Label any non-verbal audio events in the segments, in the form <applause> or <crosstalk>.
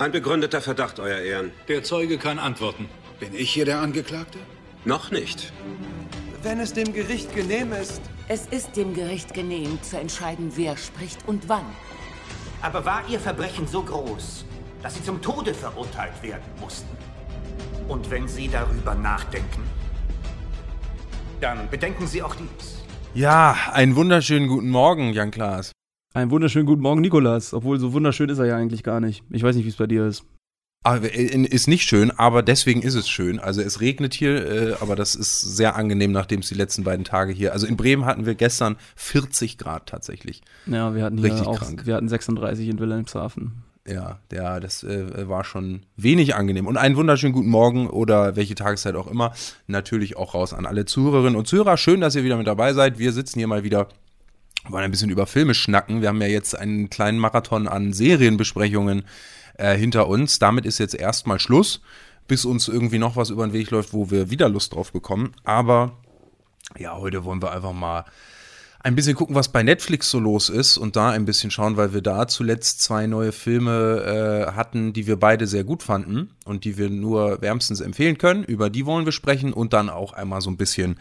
Ein begründeter Verdacht, Euer Ehren. Der Zeuge kann antworten. Bin ich hier der Angeklagte? Noch nicht. Wenn es dem Gericht genehm ist. Es ist dem Gericht genehm, zu entscheiden, wer spricht und wann. Aber war Ihr Verbrechen so groß, dass Sie zum Tode verurteilt werden mussten? Und wenn Sie darüber nachdenken, dann bedenken Sie auch dies. Ja, einen wunderschönen guten Morgen, Jan Klaas. Einen wunderschönen guten Morgen, Nikolas. Obwohl, so wunderschön ist er ja eigentlich gar nicht. Ich weiß nicht, wie es bei dir ist. Äh, ist nicht schön, aber deswegen ist es schön. Also es regnet hier, äh, aber das ist sehr angenehm, nachdem es die letzten beiden Tage hier. Also in Bremen hatten wir gestern 40 Grad tatsächlich. Ja, wir hatten hier Richtig auch, krank. wir hatten 36 in Wilhelmshaven. Ja, ja, das äh, war schon wenig angenehm. Und einen wunderschönen guten Morgen oder welche Tageszeit auch immer. Natürlich auch raus an alle Zuhörerinnen und Zuhörer. Schön, dass ihr wieder mit dabei seid. Wir sitzen hier mal wieder wollen ein bisschen über Filme schnacken. Wir haben ja jetzt einen kleinen Marathon an Serienbesprechungen äh, hinter uns. Damit ist jetzt erstmal Schluss, bis uns irgendwie noch was über den Weg läuft, wo wir wieder Lust drauf bekommen. Aber ja, heute wollen wir einfach mal ein bisschen gucken, was bei Netflix so los ist und da ein bisschen schauen, weil wir da zuletzt zwei neue Filme äh, hatten, die wir beide sehr gut fanden und die wir nur wärmstens empfehlen können. Über die wollen wir sprechen und dann auch einmal so ein bisschen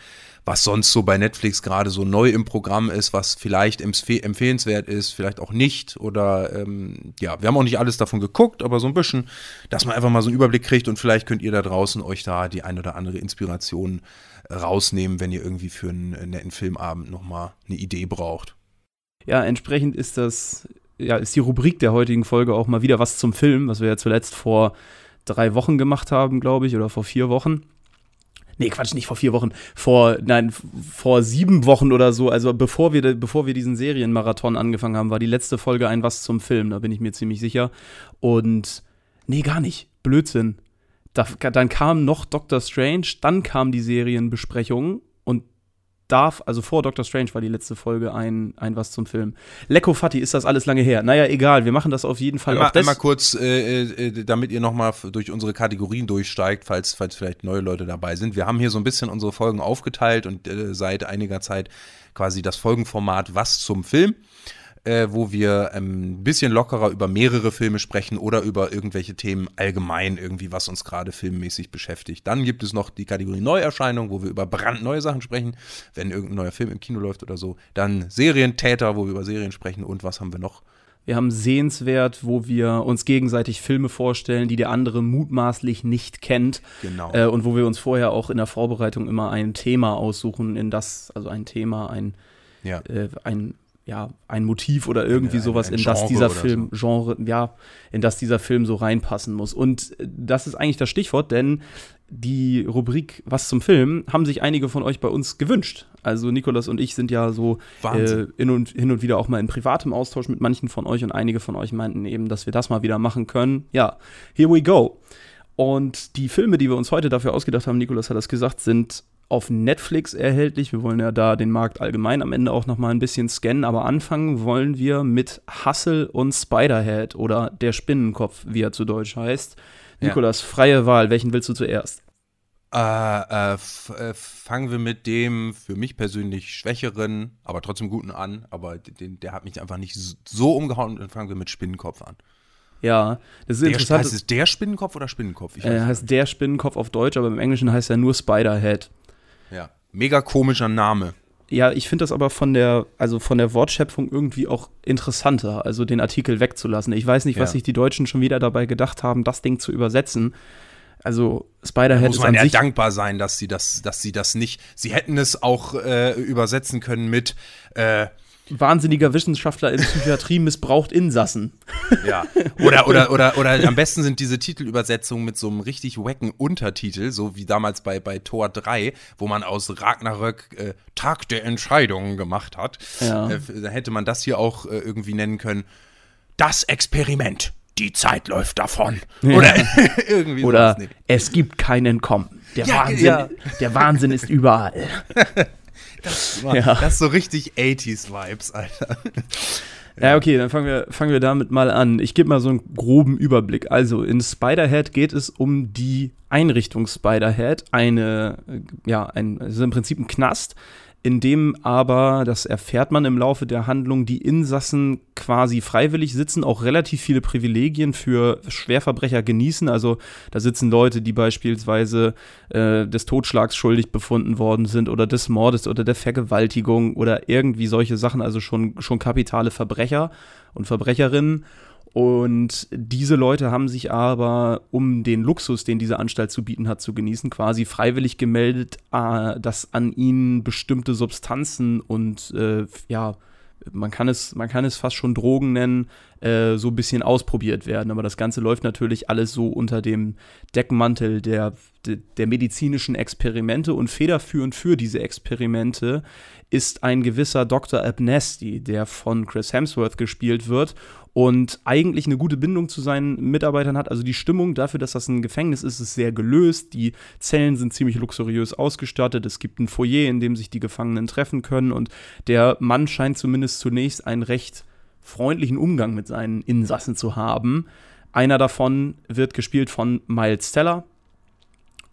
was sonst so bei Netflix gerade so neu im Programm ist, was vielleicht empfehlenswert ist, vielleicht auch nicht. Oder ähm, ja, wir haben auch nicht alles davon geguckt, aber so ein bisschen, dass man einfach mal so einen Überblick kriegt und vielleicht könnt ihr da draußen euch da die ein oder andere Inspiration rausnehmen, wenn ihr irgendwie für einen netten Filmabend nochmal eine Idee braucht. Ja, entsprechend ist das, ja, ist die Rubrik der heutigen Folge auch mal wieder was zum Film, was wir ja zuletzt vor drei Wochen gemacht haben, glaube ich, oder vor vier Wochen. Nee, Quatsch, nicht vor vier Wochen. Vor, nein, vor sieben Wochen oder so. Also bevor wir, bevor wir diesen Serienmarathon angefangen haben, war die letzte Folge ein Was zum Film, da bin ich mir ziemlich sicher. Und nee, gar nicht. Blödsinn. Da, dann kam noch Doctor Strange, dann kam die Serienbesprechung darf, also vor Doctor Strange war die letzte Folge ein, ein was zum Film. Lecko Fatti, ist das alles lange her? Naja, egal, wir machen das auf jeden Fall. Einmal, einmal kurz, äh, äh, damit ihr nochmal durch unsere Kategorien durchsteigt, falls, falls vielleicht neue Leute dabei sind. Wir haben hier so ein bisschen unsere Folgen aufgeteilt und äh, seit einiger Zeit quasi das Folgenformat Was zum Film äh, wo wir ähm, ein bisschen lockerer über mehrere Filme sprechen oder über irgendwelche Themen allgemein irgendwie, was uns gerade filmmäßig beschäftigt. Dann gibt es noch die Kategorie Neuerscheinung, wo wir über brandneue Sachen sprechen, wenn irgendein neuer Film im Kino läuft oder so. Dann Serientäter, wo wir über Serien sprechen und was haben wir noch? Wir haben Sehenswert, wo wir uns gegenseitig Filme vorstellen, die der andere mutmaßlich nicht kennt. Genau. Äh, und wo wir uns vorher auch in der Vorbereitung immer ein Thema aussuchen, in das, also ein Thema, ein, ja. äh, ein ja, ein Motiv oder irgendwie ein, sowas, ein, ein in das dieser Film, so. Genre, ja, in das dieser Film so reinpassen muss. Und äh, das ist eigentlich das Stichwort, denn die Rubrik Was zum Film haben sich einige von euch bei uns gewünscht. Also Nikolas und ich sind ja so äh, hin, und, hin und wieder auch mal in privatem Austausch mit manchen von euch und einige von euch meinten eben, dass wir das mal wieder machen können. Ja, here we go. Und die Filme, die wir uns heute dafür ausgedacht haben, Nikolas hat das gesagt, sind auf Netflix erhältlich. Wir wollen ja da den Markt allgemein am Ende auch noch mal ein bisschen scannen, aber anfangen wollen wir mit Hustle und Spiderhead oder der Spinnenkopf, wie er zu Deutsch heißt. Ja. Nikolas, freie Wahl, welchen willst du zuerst? Äh, äh, äh, fangen wir mit dem für mich persönlich schwächeren, aber trotzdem guten an. Aber den, der hat mich einfach nicht so umgehauen. Dann fangen wir mit Spinnenkopf an. Ja, das ist der, interessant. Heißt es der Spinnenkopf oder Spinnenkopf? Ich äh, heißt der Spinnenkopf auf Deutsch, aber im Englischen heißt er nur Spiderhead. Ja. Mega komischer Name. Ja, ich finde das aber von der, also von der Wortschöpfung irgendwie auch interessanter, also den Artikel wegzulassen. Ich weiß nicht, ja. was sich die Deutschen schon wieder dabei gedacht haben, das Ding zu übersetzen. Also Spiderhead muss man ja dankbar sein, dass sie das, dass sie das nicht. Sie hätten es auch äh, übersetzen können mit äh, wahnsinniger Wissenschaftler in Psychiatrie missbraucht Insassen. Ja. Oder, oder, <laughs> oder, oder am besten sind diese Titelübersetzungen mit so einem richtig wacken Untertitel, so wie damals bei, bei Tor 3, wo man aus Ragnarök äh, Tag der Entscheidungen gemacht hat. Ja. Äh, da hätte man das hier auch äh, irgendwie nennen können. Das Experiment. Die Zeit läuft davon. Ja. Oder <laughs> irgendwie Oder es gibt kein Entkommen. Der, ja, Wahnsinn, der Wahnsinn ist überall. <laughs> Das, war, ja. das ist so richtig 80s-Vibes, Alter. Ja, okay, dann fangen wir, fangen wir damit mal an. Ich gebe mal so einen groben Überblick. Also in Spiderhead geht es um die Einrichtung Spiderhead, eine, ja, ein, also im Prinzip ein Knast, in dem aber, das erfährt man im Laufe der Handlung, die Insassen quasi freiwillig sitzen, auch relativ viele Privilegien für Schwerverbrecher genießen. Also da sitzen Leute, die beispielsweise äh, des Totschlags schuldig befunden worden sind oder des Mordes oder der Vergewaltigung oder irgendwie solche Sachen, also schon, schon kapitale Verbrecher und Verbrecherinnen. Und diese Leute haben sich aber, um den Luxus, den diese Anstalt zu bieten hat, zu genießen, quasi freiwillig gemeldet, äh, dass an ihnen bestimmte Substanzen und äh, ja, man kann es, man kann es fast schon Drogen nennen, äh, so ein bisschen ausprobiert werden. Aber das Ganze läuft natürlich alles so unter dem Deckmantel der, der, der medizinischen Experimente und federführend für diese Experimente ist ein gewisser Dr. Abnesti, der von Chris Hemsworth gespielt wird und eigentlich eine gute Bindung zu seinen Mitarbeitern hat. Also die Stimmung dafür, dass das ein Gefängnis ist, ist sehr gelöst. Die Zellen sind ziemlich luxuriös ausgestattet. Es gibt ein Foyer, in dem sich die Gefangenen treffen können und der Mann scheint zumindest zunächst einen recht freundlichen Umgang mit seinen Insassen zu haben. Einer davon wird gespielt von Miles Teller,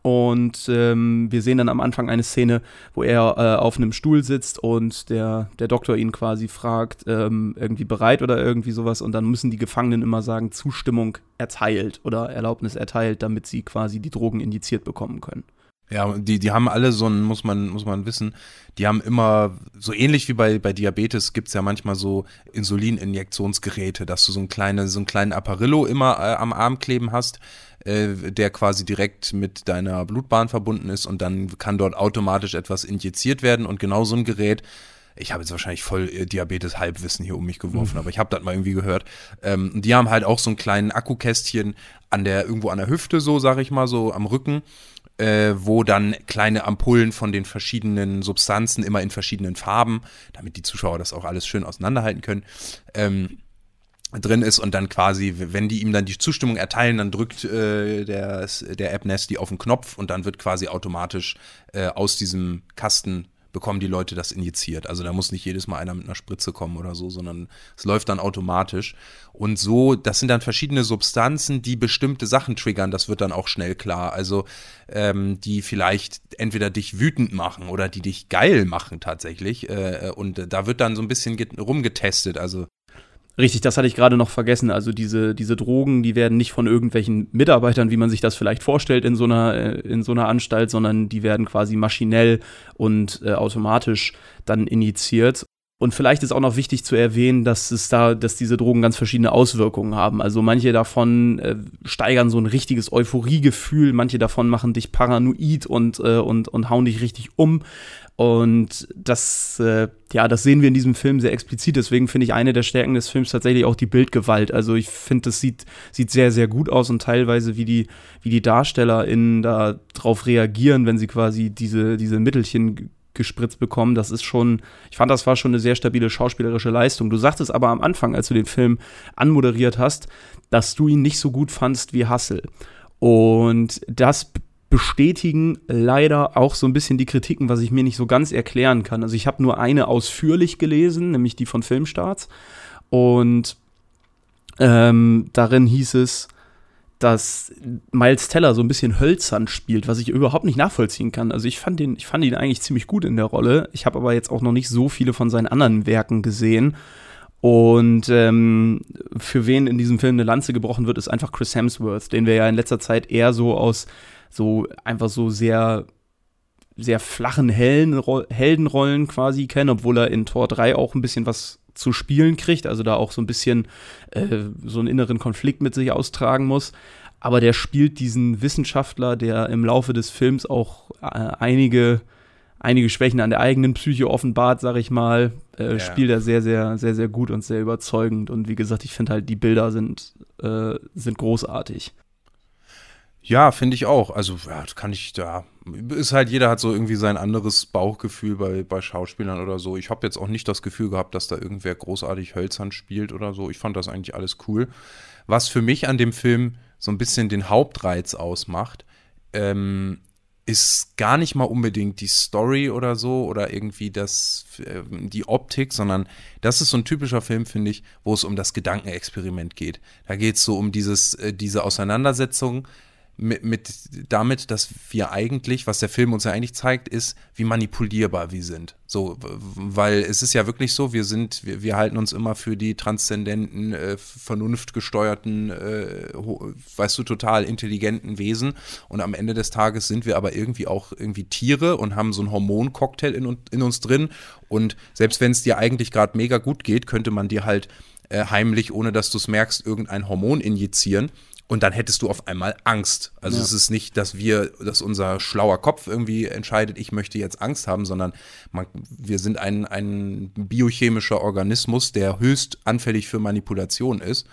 und ähm, wir sehen dann am Anfang eine Szene, wo er äh, auf einem Stuhl sitzt und der, der Doktor ihn quasi fragt, ähm, irgendwie bereit oder irgendwie sowas. Und dann müssen die Gefangenen immer sagen, Zustimmung erteilt oder Erlaubnis erteilt, damit sie quasi die Drogen injiziert bekommen können. Ja, die, die haben alle so ein, muss man, muss man wissen, die haben immer, so ähnlich wie bei, bei Diabetes gibt es ja manchmal so Insulininjektionsgeräte, dass du so, ein kleine, so einen kleinen Apparillo immer äh, am Arm kleben hast, äh, der quasi direkt mit deiner Blutbahn verbunden ist und dann kann dort automatisch etwas injiziert werden und genau so ein Gerät ich habe jetzt wahrscheinlich voll äh, Diabetes-Halbwissen hier um mich geworfen, mhm. aber ich habe das mal irgendwie gehört. Ähm, die haben halt auch so einen kleinen Akkukästchen an der, irgendwo an der Hüfte, so sage ich mal, so am Rücken äh, wo dann kleine Ampullen von den verschiedenen Substanzen immer in verschiedenen Farben, damit die Zuschauer das auch alles schön auseinanderhalten können, ähm, drin ist und dann quasi, wenn die ihm dann die Zustimmung erteilen, dann drückt äh, der, der App Nesty auf den Knopf und dann wird quasi automatisch äh, aus diesem Kasten bekommen die Leute das injiziert. Also da muss nicht jedes Mal einer mit einer Spritze kommen oder so, sondern es läuft dann automatisch. Und so, das sind dann verschiedene Substanzen, die bestimmte Sachen triggern. Das wird dann auch schnell klar. Also ähm, die vielleicht entweder dich wütend machen oder die dich geil machen tatsächlich. Äh, und da wird dann so ein bisschen rumgetestet. Also Richtig, das hatte ich gerade noch vergessen. Also diese, diese Drogen, die werden nicht von irgendwelchen Mitarbeitern, wie man sich das vielleicht vorstellt in so einer, äh, in so einer Anstalt, sondern die werden quasi maschinell und äh, automatisch dann injiziert. Und vielleicht ist auch noch wichtig zu erwähnen, dass es da, dass diese Drogen ganz verschiedene Auswirkungen haben. Also manche davon äh, steigern so ein richtiges Euphoriegefühl, manche davon machen dich paranoid und, äh, und, und hauen dich richtig um. Und das, äh, ja, das sehen wir in diesem Film sehr explizit. Deswegen finde ich eine der Stärken des Films tatsächlich auch die Bildgewalt. Also ich finde, das sieht, sieht sehr, sehr gut aus und teilweise, wie die, wie die DarstellerInnen da drauf reagieren, wenn sie quasi diese, diese Mittelchen gespritzt bekommen. Das ist schon, ich fand, das war schon eine sehr stabile schauspielerische Leistung. Du sagtest aber am Anfang, als du den Film anmoderiert hast, dass du ihn nicht so gut fandst wie Hassel. Und das bestätigen leider auch so ein bisschen die Kritiken, was ich mir nicht so ganz erklären kann. Also ich habe nur eine ausführlich gelesen, nämlich die von Filmstarts. Und ähm, darin hieß es, dass Miles Teller so ein bisschen hölzern spielt, was ich überhaupt nicht nachvollziehen kann. Also ich fand, den, ich fand ihn eigentlich ziemlich gut in der Rolle. Ich habe aber jetzt auch noch nicht so viele von seinen anderen Werken gesehen. Und ähm, für wen in diesem Film eine Lanze gebrochen wird, ist einfach Chris Hemsworth, den wir ja in letzter Zeit eher so aus so einfach so sehr sehr flachen Heldenrollen quasi kennen, obwohl er in Tor 3 auch ein bisschen was zu spielen kriegt, also da auch so ein bisschen äh, so einen inneren Konflikt mit sich austragen muss. Aber der spielt diesen Wissenschaftler, der im Laufe des Films auch äh, einige, einige Schwächen an der eigenen Psyche offenbart, sag ich mal, äh, ja. spielt er sehr, sehr, sehr, sehr gut und sehr überzeugend. Und wie gesagt, ich finde halt, die Bilder sind, äh, sind großartig. Ja, finde ich auch. Also, ja, kann ich da. Ist halt, jeder hat so irgendwie sein anderes Bauchgefühl bei, bei Schauspielern oder so. Ich habe jetzt auch nicht das Gefühl gehabt, dass da irgendwer großartig hölzern spielt oder so. Ich fand das eigentlich alles cool. Was für mich an dem Film so ein bisschen den Hauptreiz ausmacht, ähm, ist gar nicht mal unbedingt die Story oder so oder irgendwie das, äh, die Optik, sondern das ist so ein typischer Film, finde ich, wo es um das Gedankenexperiment geht. Da geht es so um dieses, äh, diese Auseinandersetzung mit, mit damit, dass wir eigentlich, was der Film uns ja eigentlich zeigt, ist, wie manipulierbar wir sind. So, weil es ist ja wirklich so, wir sind, wir, wir halten uns immer für die transzendenten, äh, vernunftgesteuerten, äh, weißt du, total intelligenten Wesen. Und am Ende des Tages sind wir aber irgendwie auch irgendwie Tiere und haben so einen Hormoncocktail in, in uns drin. Und selbst wenn es dir eigentlich gerade mega gut geht, könnte man dir halt äh, heimlich, ohne dass du es merkst, irgendein Hormon injizieren und dann hättest du auf einmal Angst. Also ja. es ist nicht, dass wir, dass unser schlauer Kopf irgendwie entscheidet, ich möchte jetzt Angst haben, sondern man, wir sind ein, ein biochemischer Organismus, der höchst anfällig für Manipulation ist.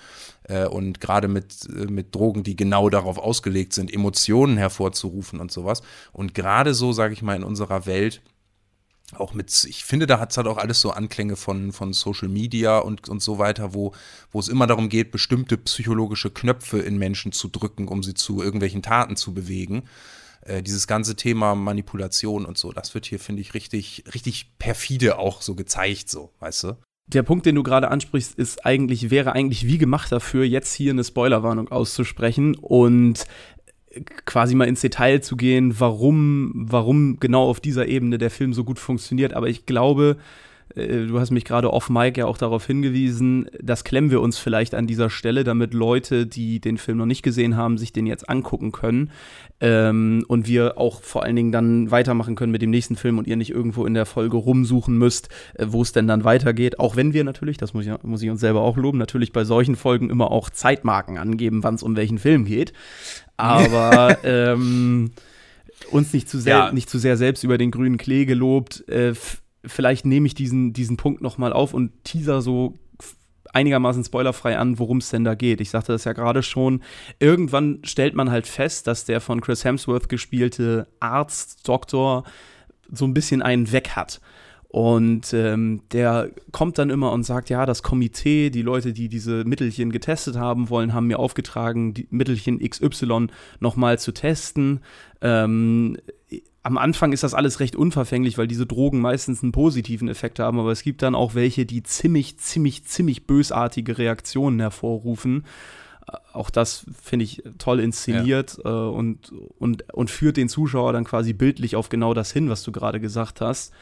Äh, und gerade mit, äh, mit Drogen, die genau darauf ausgelegt sind, Emotionen hervorzurufen und sowas. Und gerade so, sage ich mal, in unserer Welt, auch mit, ich finde, da hat es halt auch alles so Anklänge von, von Social Media und, und so weiter, wo, wo es immer darum geht, bestimmte psychologische Knöpfe in Menschen zu drücken, um sie zu irgendwelchen Taten zu bewegen. Äh, dieses ganze Thema Manipulation und so, das wird hier, finde ich, richtig, richtig perfide auch so gezeigt, so, weißt du? Der Punkt, den du gerade ansprichst, ist eigentlich, wäre eigentlich wie gemacht dafür, jetzt hier eine Spoilerwarnung auszusprechen. Und quasi mal ins Detail zu gehen, warum, warum genau auf dieser Ebene der Film so gut funktioniert. Aber ich glaube, äh, du hast mich gerade off Mike ja auch darauf hingewiesen, das klemmen wir uns vielleicht an dieser Stelle, damit Leute, die den Film noch nicht gesehen haben, sich den jetzt angucken können. Ähm, und wir auch vor allen Dingen dann weitermachen können mit dem nächsten Film und ihr nicht irgendwo in der Folge rumsuchen müsst, äh, wo es denn dann weitergeht. Auch wenn wir natürlich, das muss ich, muss ich uns selber auch loben, natürlich bei solchen Folgen immer auch Zeitmarken angeben, wann es um welchen Film geht. Aber <laughs> ähm, uns nicht zu, sehr, ja. nicht zu sehr selbst über den grünen Klee gelobt. Äh, vielleicht nehme ich diesen, diesen Punkt noch mal auf und teaser so einigermaßen spoilerfrei an, worum es denn da geht. Ich sagte das ja gerade schon. Irgendwann stellt man halt fest, dass der von Chris Hemsworth gespielte Arzt, Doktor so ein bisschen einen weg hat. Und ähm, der kommt dann immer und sagt, ja, das Komitee, die Leute, die diese Mittelchen getestet haben wollen, haben mir aufgetragen, die Mittelchen XY nochmal zu testen. Ähm, am Anfang ist das alles recht unverfänglich, weil diese Drogen meistens einen positiven Effekt haben, aber es gibt dann auch welche, die ziemlich, ziemlich, ziemlich bösartige Reaktionen hervorrufen. Äh, auch das finde ich toll inszeniert ja. äh, und, und, und führt den Zuschauer dann quasi bildlich auf genau das hin, was du gerade gesagt hast.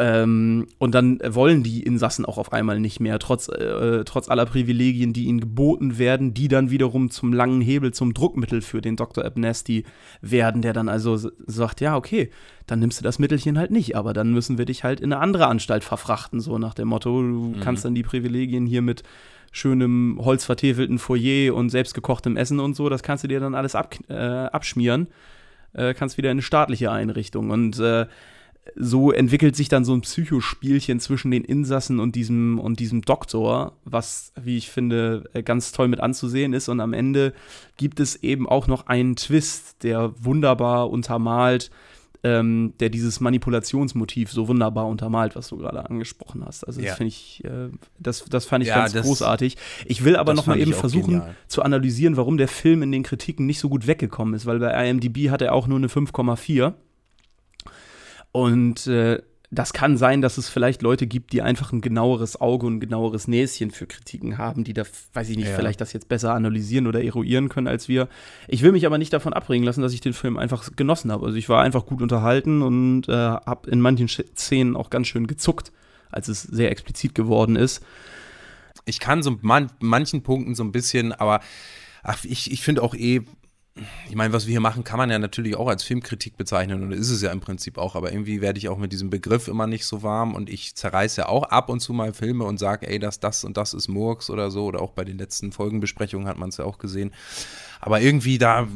Ähm, und dann wollen die Insassen auch auf einmal nicht mehr, trotz, äh, trotz aller Privilegien, die ihnen geboten werden, die dann wiederum zum langen Hebel, zum Druckmittel für den Dr. Abnesti werden, der dann also sagt, ja, okay, dann nimmst du das Mittelchen halt nicht, aber dann müssen wir dich halt in eine andere Anstalt verfrachten, so nach dem Motto, du mhm. kannst dann die Privilegien hier mit schönem holzvertäfelten Foyer und selbstgekochtem Essen und so, das kannst du dir dann alles ab, äh, abschmieren, äh, kannst wieder in eine staatliche Einrichtung und äh, so entwickelt sich dann so ein Psychospielchen zwischen den Insassen und diesem, und diesem Doktor, was, wie ich finde, äh, ganz toll mit anzusehen ist. Und am Ende gibt es eben auch noch einen Twist, der wunderbar untermalt, ähm, der dieses Manipulationsmotiv so wunderbar untermalt, was du gerade angesprochen hast. Also das ja. finde ich, äh, das, das fand ich ja, ganz das, großartig. Ich will aber noch mal eben versuchen genial. zu analysieren, warum der Film in den Kritiken nicht so gut weggekommen ist, weil bei IMDb hat er auch nur eine 5,4 und äh, das kann sein, dass es vielleicht Leute gibt, die einfach ein genaueres Auge und ein genaueres Näschen für Kritiken haben, die da, weiß ich nicht, ja. vielleicht das jetzt besser analysieren oder eruieren können als wir. Ich will mich aber nicht davon abbringen lassen, dass ich den Film einfach genossen habe. Also ich war einfach gut unterhalten und äh, habe in manchen Szenen auch ganz schön gezuckt, als es sehr explizit geworden ist. Ich kann so man, manchen Punkten so ein bisschen, aber ach, ich, ich finde auch eh, ich meine, was wir hier machen, kann man ja natürlich auch als Filmkritik bezeichnen und ist es ja im Prinzip auch, aber irgendwie werde ich auch mit diesem Begriff immer nicht so warm und ich zerreiße ja auch ab und zu mal Filme und sage, ey, das, das und das ist Murks oder so oder auch bei den letzten Folgenbesprechungen hat man es ja auch gesehen. Aber irgendwie da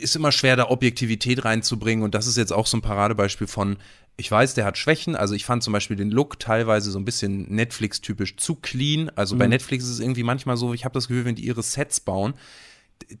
ist immer schwer, da Objektivität reinzubringen und das ist jetzt auch so ein Paradebeispiel von, ich weiß, der hat Schwächen. Also ich fand zum Beispiel den Look teilweise so ein bisschen Netflix-typisch zu clean. Also mhm. bei Netflix ist es irgendwie manchmal so, ich habe das Gefühl, wenn die ihre Sets bauen,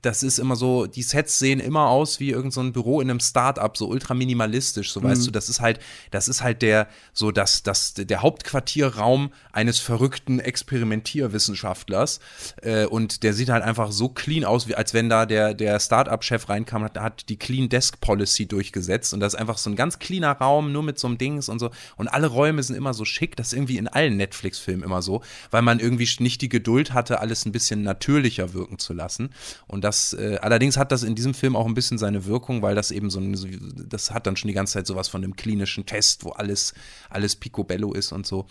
das ist immer so, die Sets sehen immer aus wie irgendein so Büro in einem Start-up, so ultra minimalistisch, so mhm. weißt du, das ist halt, das ist halt der, so das, das, der Hauptquartierraum eines verrückten Experimentierwissenschaftlers äh, und der sieht halt einfach so clean aus, wie als wenn da der, der Start-up-Chef reinkam, hat, hat die Clean Desk Policy durchgesetzt und das ist einfach so ein ganz cleaner Raum, nur mit so einem Dings und so und alle Räume sind immer so schick, das ist irgendwie in allen Netflix-Filmen immer so, weil man irgendwie nicht die Geduld hatte, alles ein bisschen natürlicher wirken zu lassen Und das, äh, allerdings hat das in diesem Film auch ein bisschen seine Wirkung, weil das eben so, ein, so das hat dann schon die ganze Zeit sowas von einem klinischen Test, wo alles, alles picobello ist und so.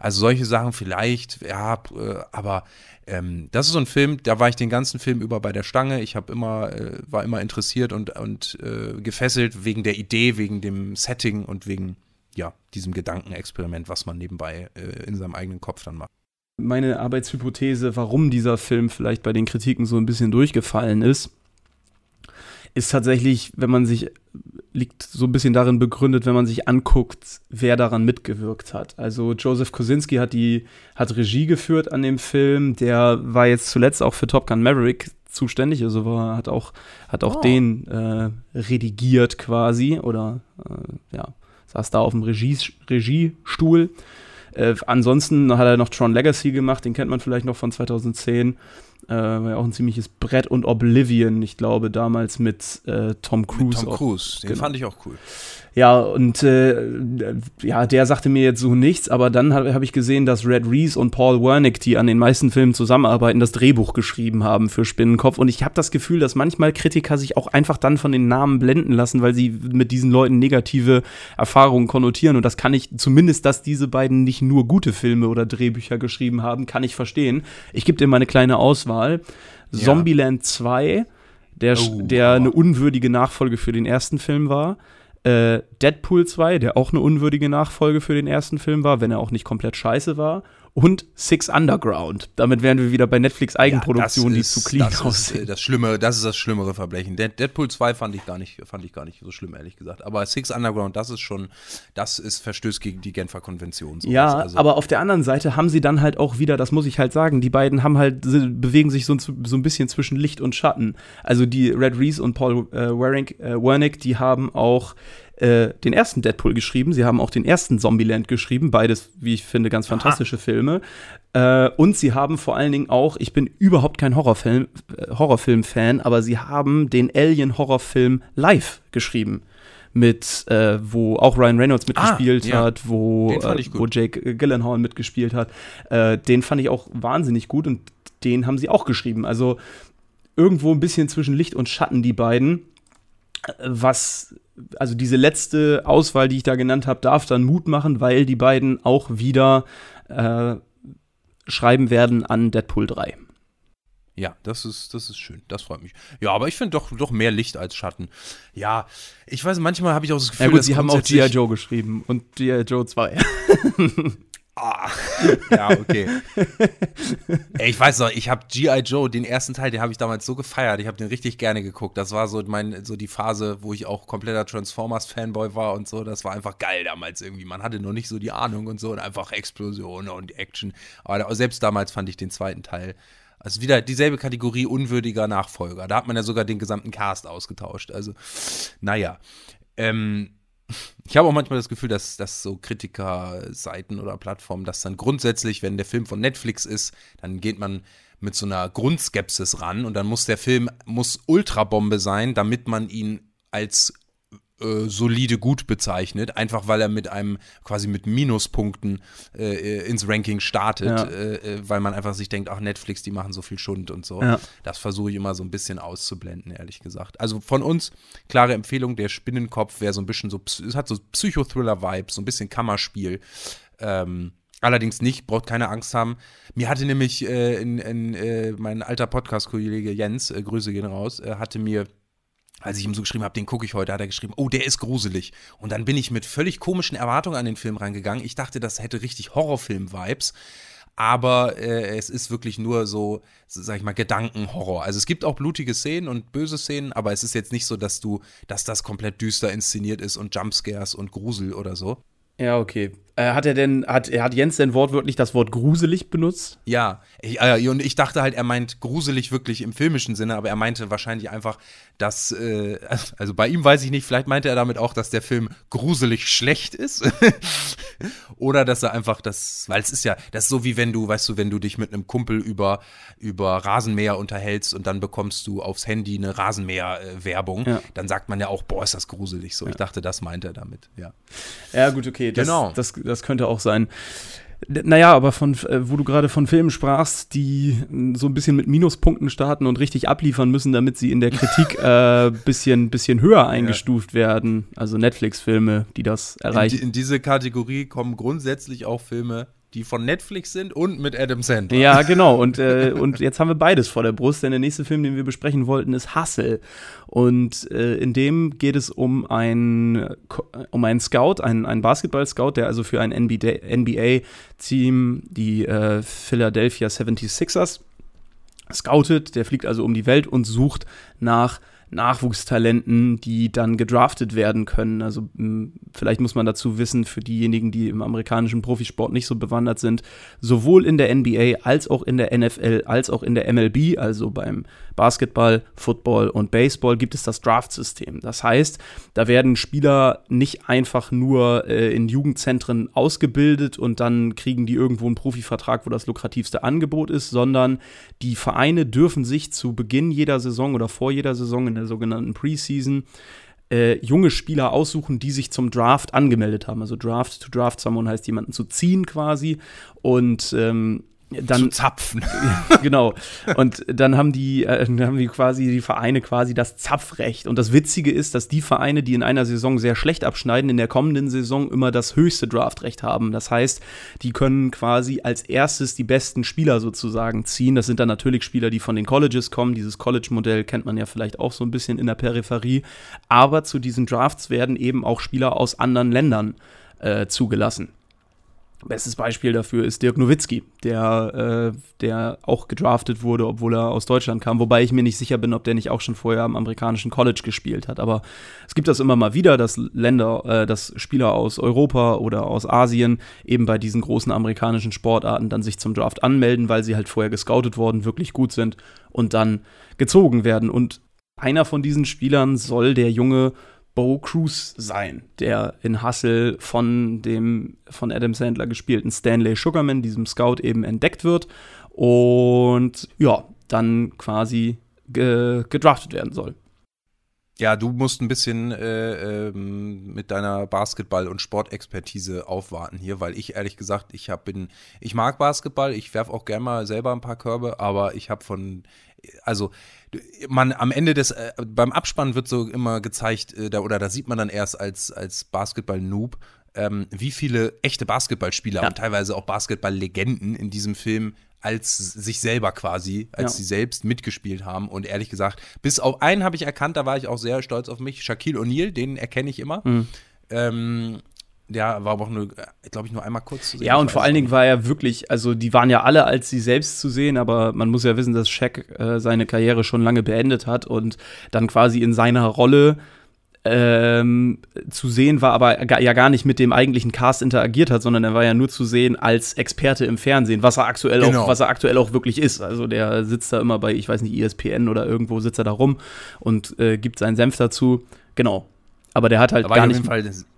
Also solche Sachen vielleicht, ja, äh, aber ähm, das ist so ein Film, da war ich den ganzen Film über bei der Stange. Ich habe immer, äh, war immer interessiert und, und äh, gefesselt wegen der Idee, wegen dem Setting und wegen ja, diesem Gedankenexperiment, was man nebenbei äh, in seinem eigenen Kopf dann macht. Meine Arbeitshypothese, warum dieser Film vielleicht bei den Kritiken so ein bisschen durchgefallen ist, ist tatsächlich, wenn man sich, liegt so ein bisschen darin begründet, wenn man sich anguckt, wer daran mitgewirkt hat. Also Joseph Kosinski hat die, hat Regie geführt an dem Film, der war jetzt zuletzt auch für Top Gun Maverick zuständig, also war, hat auch, hat auch oh. den äh, redigiert quasi oder äh, ja, saß da auf dem Regie, Regiestuhl. Äh, ansonsten hat er noch Tron Legacy gemacht, den kennt man vielleicht noch von 2010. Äh, war ja auch ein ziemliches Brett und Oblivion, ich glaube, damals mit äh, Tom Cruise. Mit Tom Cruise, den genau. fand ich auch cool. Ja, und äh, ja, der sagte mir jetzt so nichts, aber dann habe hab ich gesehen, dass Red Reese und Paul Wernick, die an den meisten Filmen zusammenarbeiten, das Drehbuch geschrieben haben für Spinnenkopf. Und ich habe das Gefühl, dass manchmal Kritiker sich auch einfach dann von den Namen blenden lassen, weil sie mit diesen Leuten negative Erfahrungen konnotieren. Und das kann ich, zumindest, dass diese beiden nicht nur gute Filme oder Drehbücher geschrieben haben, kann ich verstehen. Ich gebe dir mal eine kleine Auswahl. Ja. Zombieland 2, der, oh, der oh. eine unwürdige Nachfolge für den ersten Film war Deadpool 2, der auch eine unwürdige Nachfolge für den ersten Film war, wenn er auch nicht komplett scheiße war und Six Underground. Damit wären wir wieder bei Netflix Eigenproduktion, ja, die zu clean das aussehen. Ist, das Schlimme, das ist das schlimmere Verbrechen. Deadpool 2 fand ich gar nicht, fand ich gar nicht so schlimm, ehrlich gesagt. Aber Six Underground, das ist schon, das ist Verstößt gegen die Genfer Konvention. Sowas. Ja, also. aber auf der anderen Seite haben sie dann halt auch wieder, das muss ich halt sagen, die beiden haben halt, bewegen sich so, so ein bisschen zwischen Licht und Schatten. Also die Red Reese und Paul äh, Wernick, äh, Wernick, die haben auch äh, den ersten Deadpool geschrieben. Sie haben auch den ersten Zombieland geschrieben. Beides, wie ich finde, ganz fantastische Aha. Filme. Äh, und sie haben vor allen Dingen auch, ich bin überhaupt kein Horrorfilm, äh, Horrorfilm-Fan, aber sie haben den Alien-Horrorfilm live geschrieben mit, äh, wo auch Ryan Reynolds mitgespielt ah, ja. hat, wo, äh, wo Jake Gyllenhaal mitgespielt hat. Äh, den fand ich auch wahnsinnig gut und den haben sie auch geschrieben. Also irgendwo ein bisschen zwischen Licht und Schatten, die beiden. Was also diese letzte Auswahl, die ich da genannt habe, darf dann Mut machen, weil die beiden auch wieder äh, schreiben werden an Deadpool 3. Ja, das ist, das ist schön. Das freut mich. Ja, aber ich finde doch, doch mehr Licht als Schatten. Ja, ich weiß, manchmal habe ich auch das Gefühl, ja, gut, sie haben auch G.I. Joe geschrieben und G.I. Joe 2. <laughs> Ah, ja, okay. Ich weiß noch, ich habe G.I. Joe, den ersten Teil, den habe ich damals so gefeiert. Ich habe den richtig gerne geguckt. Das war so, mein, so die Phase, wo ich auch kompletter Transformers-Fanboy war und so. Das war einfach geil damals irgendwie. Man hatte noch nicht so die Ahnung und so und einfach Explosionen und Action. Aber selbst damals fand ich den zweiten Teil. Also wieder dieselbe Kategorie unwürdiger Nachfolger. Da hat man ja sogar den gesamten Cast ausgetauscht. Also, naja. Ähm, <laughs> ich habe auch manchmal das Gefühl, dass, dass so Kritikerseiten oder Plattformen, dass dann grundsätzlich, wenn der Film von Netflix ist, dann geht man mit so einer Grundskepsis ran und dann muss der Film muss Ultrabombe sein, damit man ihn als äh, solide gut bezeichnet, einfach weil er mit einem quasi mit Minuspunkten äh, ins Ranking startet, ja. Äh, äh, weil man einfach sich denkt, ach Netflix, die machen so viel Schund und so. Ja. Das versuche ich immer so ein bisschen auszublenden, ehrlich gesagt. Also von uns klare Empfehlung, der Spinnenkopf wäre so ein bisschen so, es hat so Psychothriller-Vibes, so ein bisschen Kammerspiel. Ähm, Allerdings nicht, braucht keine Angst haben. Mir hatte nämlich äh, in, in, äh, mein alter Podcast-Kollege Jens, äh, Grüße gehen raus, äh, hatte mir als ich ihm so geschrieben habe, den gucke ich heute, hat er geschrieben, oh, der ist gruselig. Und dann bin ich mit völlig komischen Erwartungen an den Film reingegangen. Ich dachte, das hätte richtig Horrorfilm-Vibes. Aber äh, es ist wirklich nur so, sag ich mal, Gedankenhorror. Also es gibt auch blutige Szenen und böse Szenen, aber es ist jetzt nicht so, dass du, dass das komplett düster inszeniert ist und Jumpscares und Grusel oder so. Ja, okay. Äh, hat er denn, hat, hat Jens denn wortwörtlich das Wort gruselig benutzt? Ja, ich, äh, und ich dachte halt, er meint gruselig wirklich im filmischen Sinne, aber er meinte wahrscheinlich einfach, dass, äh, <laughs> also bei ihm weiß ich nicht, vielleicht meinte er damit auch, dass der Film gruselig schlecht ist. <laughs> Oder dass er einfach das, weil es ist ja, das ist so wie wenn du, weißt du, wenn du dich mit einem Kumpel über, über Rasenmäher unterhältst und dann bekommst du aufs Handy eine Rasenmäher-Werbung, ja. dann sagt man ja auch, boah, ist das gruselig so. Ja. Ich dachte, das meint er damit, ja. Ja, gut, okay. Das, genau. Das, das könnte auch sein. Naja, aber von, äh, wo du gerade von Filmen sprachst, die so ein bisschen mit Minuspunkten starten und richtig abliefern müssen, damit sie in der Kritik <laughs> äh, bisschen, bisschen höher eingestuft ja. werden. Also Netflix-Filme, die das erreichen. In, in, diese Kategorie kommen grundsätzlich auch Filme, die von Netflix sind und mit Adam Sandler. Ja, genau. Und, äh, und jetzt haben wir beides vor der Brust, denn der nächste Film, den wir besprechen wollten, ist Hustle. Und äh, in dem geht es um ein, um einen Scout, einen, einen Basketball-Scout, der also für ein NBA-Team, die äh, Philadelphia 76ers, scoutet. Der fliegt also um die Welt und sucht nach Nachwuchstalenten, die dann gedraftet werden können. Also vielleicht muss man dazu wissen, für diejenigen, die im amerikanischen Profisport nicht so bewandert sind, sowohl in der NBA als auch in der NFL als auch in der MLB, also beim Basketball, Football und Baseball gibt es das Draft-System. Das heißt, da werden Spieler nicht einfach nur äh, in Jugendzentren ausgebildet und dann kriegen die irgendwo einen Profivertrag, wo das lukrativste Angebot ist, sondern die Vereine dürfen sich zu Beginn jeder Saison oder vor jeder Saison in der sogenannten Preseason äh, junge Spieler aussuchen, die sich zum Draft angemeldet haben. Also Draft to Draft someone heißt jemanden zu ziehen quasi. Und ähm, dann, zu zapfen. <laughs> genau. Und dann haben die, äh, dann haben die quasi die Vereine quasi das Zapfrecht. Und das Witzige ist, dass die Vereine, die in einer Saison sehr schlecht abschneiden, in der kommenden Saison immer das höchste Draftrecht haben. Das heißt, die können quasi als erstes die besten Spieler sozusagen ziehen. Das sind dann natürlich Spieler, die von den Colleges kommen. Dieses College-Modell kennt man ja vielleicht auch so ein bisschen in der Peripherie. Aber zu diesen Drafts werden eben auch Spieler aus anderen Ländern äh, zugelassen. Bestes Beispiel dafür ist Dirk Nowitzki, der, äh, der auch gedraftet wurde, obwohl er aus Deutschland kam. Wobei ich mir nicht sicher bin, ob der nicht auch schon vorher am amerikanischen College gespielt hat. Aber es gibt das immer mal wieder, dass Länder, äh, dass Spieler aus Europa oder aus Asien eben bei diesen großen amerikanischen Sportarten dann sich zum Draft anmelden, weil sie halt vorher gescoutet worden, wirklich gut sind und dann gezogen werden. Und einer von diesen Spielern soll der junge Bo Cruz sein, der in Hustle von dem von Adam Sandler gespielten Stanley Sugarman, diesem Scout, eben entdeckt wird und ja, dann quasi ge gedraftet werden soll. Ja, du musst ein bisschen äh, ähm, mit deiner Basketball- und Sportexpertise aufwarten hier, weil ich ehrlich gesagt, ich hab, bin, ich mag Basketball, ich werfe auch gerne mal selber ein paar Körbe, aber ich habe von, also man am Ende des, äh, beim Abspann wird so immer gezeigt, äh, da, oder da sieht man dann erst als, als Basketball-Noob, ähm, wie viele echte Basketballspieler ja. und teilweise auch Basketball-Legenden in diesem Film als sich selber quasi, als ja. sie selbst mitgespielt haben. Und ehrlich gesagt, bis auf einen habe ich erkannt, da war ich auch sehr stolz auf mich. Shaquille O'Neal, den erkenne ich immer. Mhm. Ähm, der war aber auch nur, glaube ich, nur einmal kurz zu sehen. Ja, und vor allen Dingen war er wirklich, also die waren ja alle als sie selbst zu sehen, aber man muss ja wissen, dass Shaq äh, seine Karriere schon lange beendet hat und dann quasi in seiner Rolle ähm, zu sehen war, aber ja gar nicht mit dem eigentlichen Cast interagiert hat, sondern er war ja nur zu sehen als Experte im Fernsehen, was er aktuell genau. auch, was er aktuell auch wirklich ist. Also der sitzt da immer bei, ich weiß nicht, ESPN oder irgendwo sitzt er da rum und äh, gibt seinen Senf dazu. Genau. Aber der hat halt gar nicht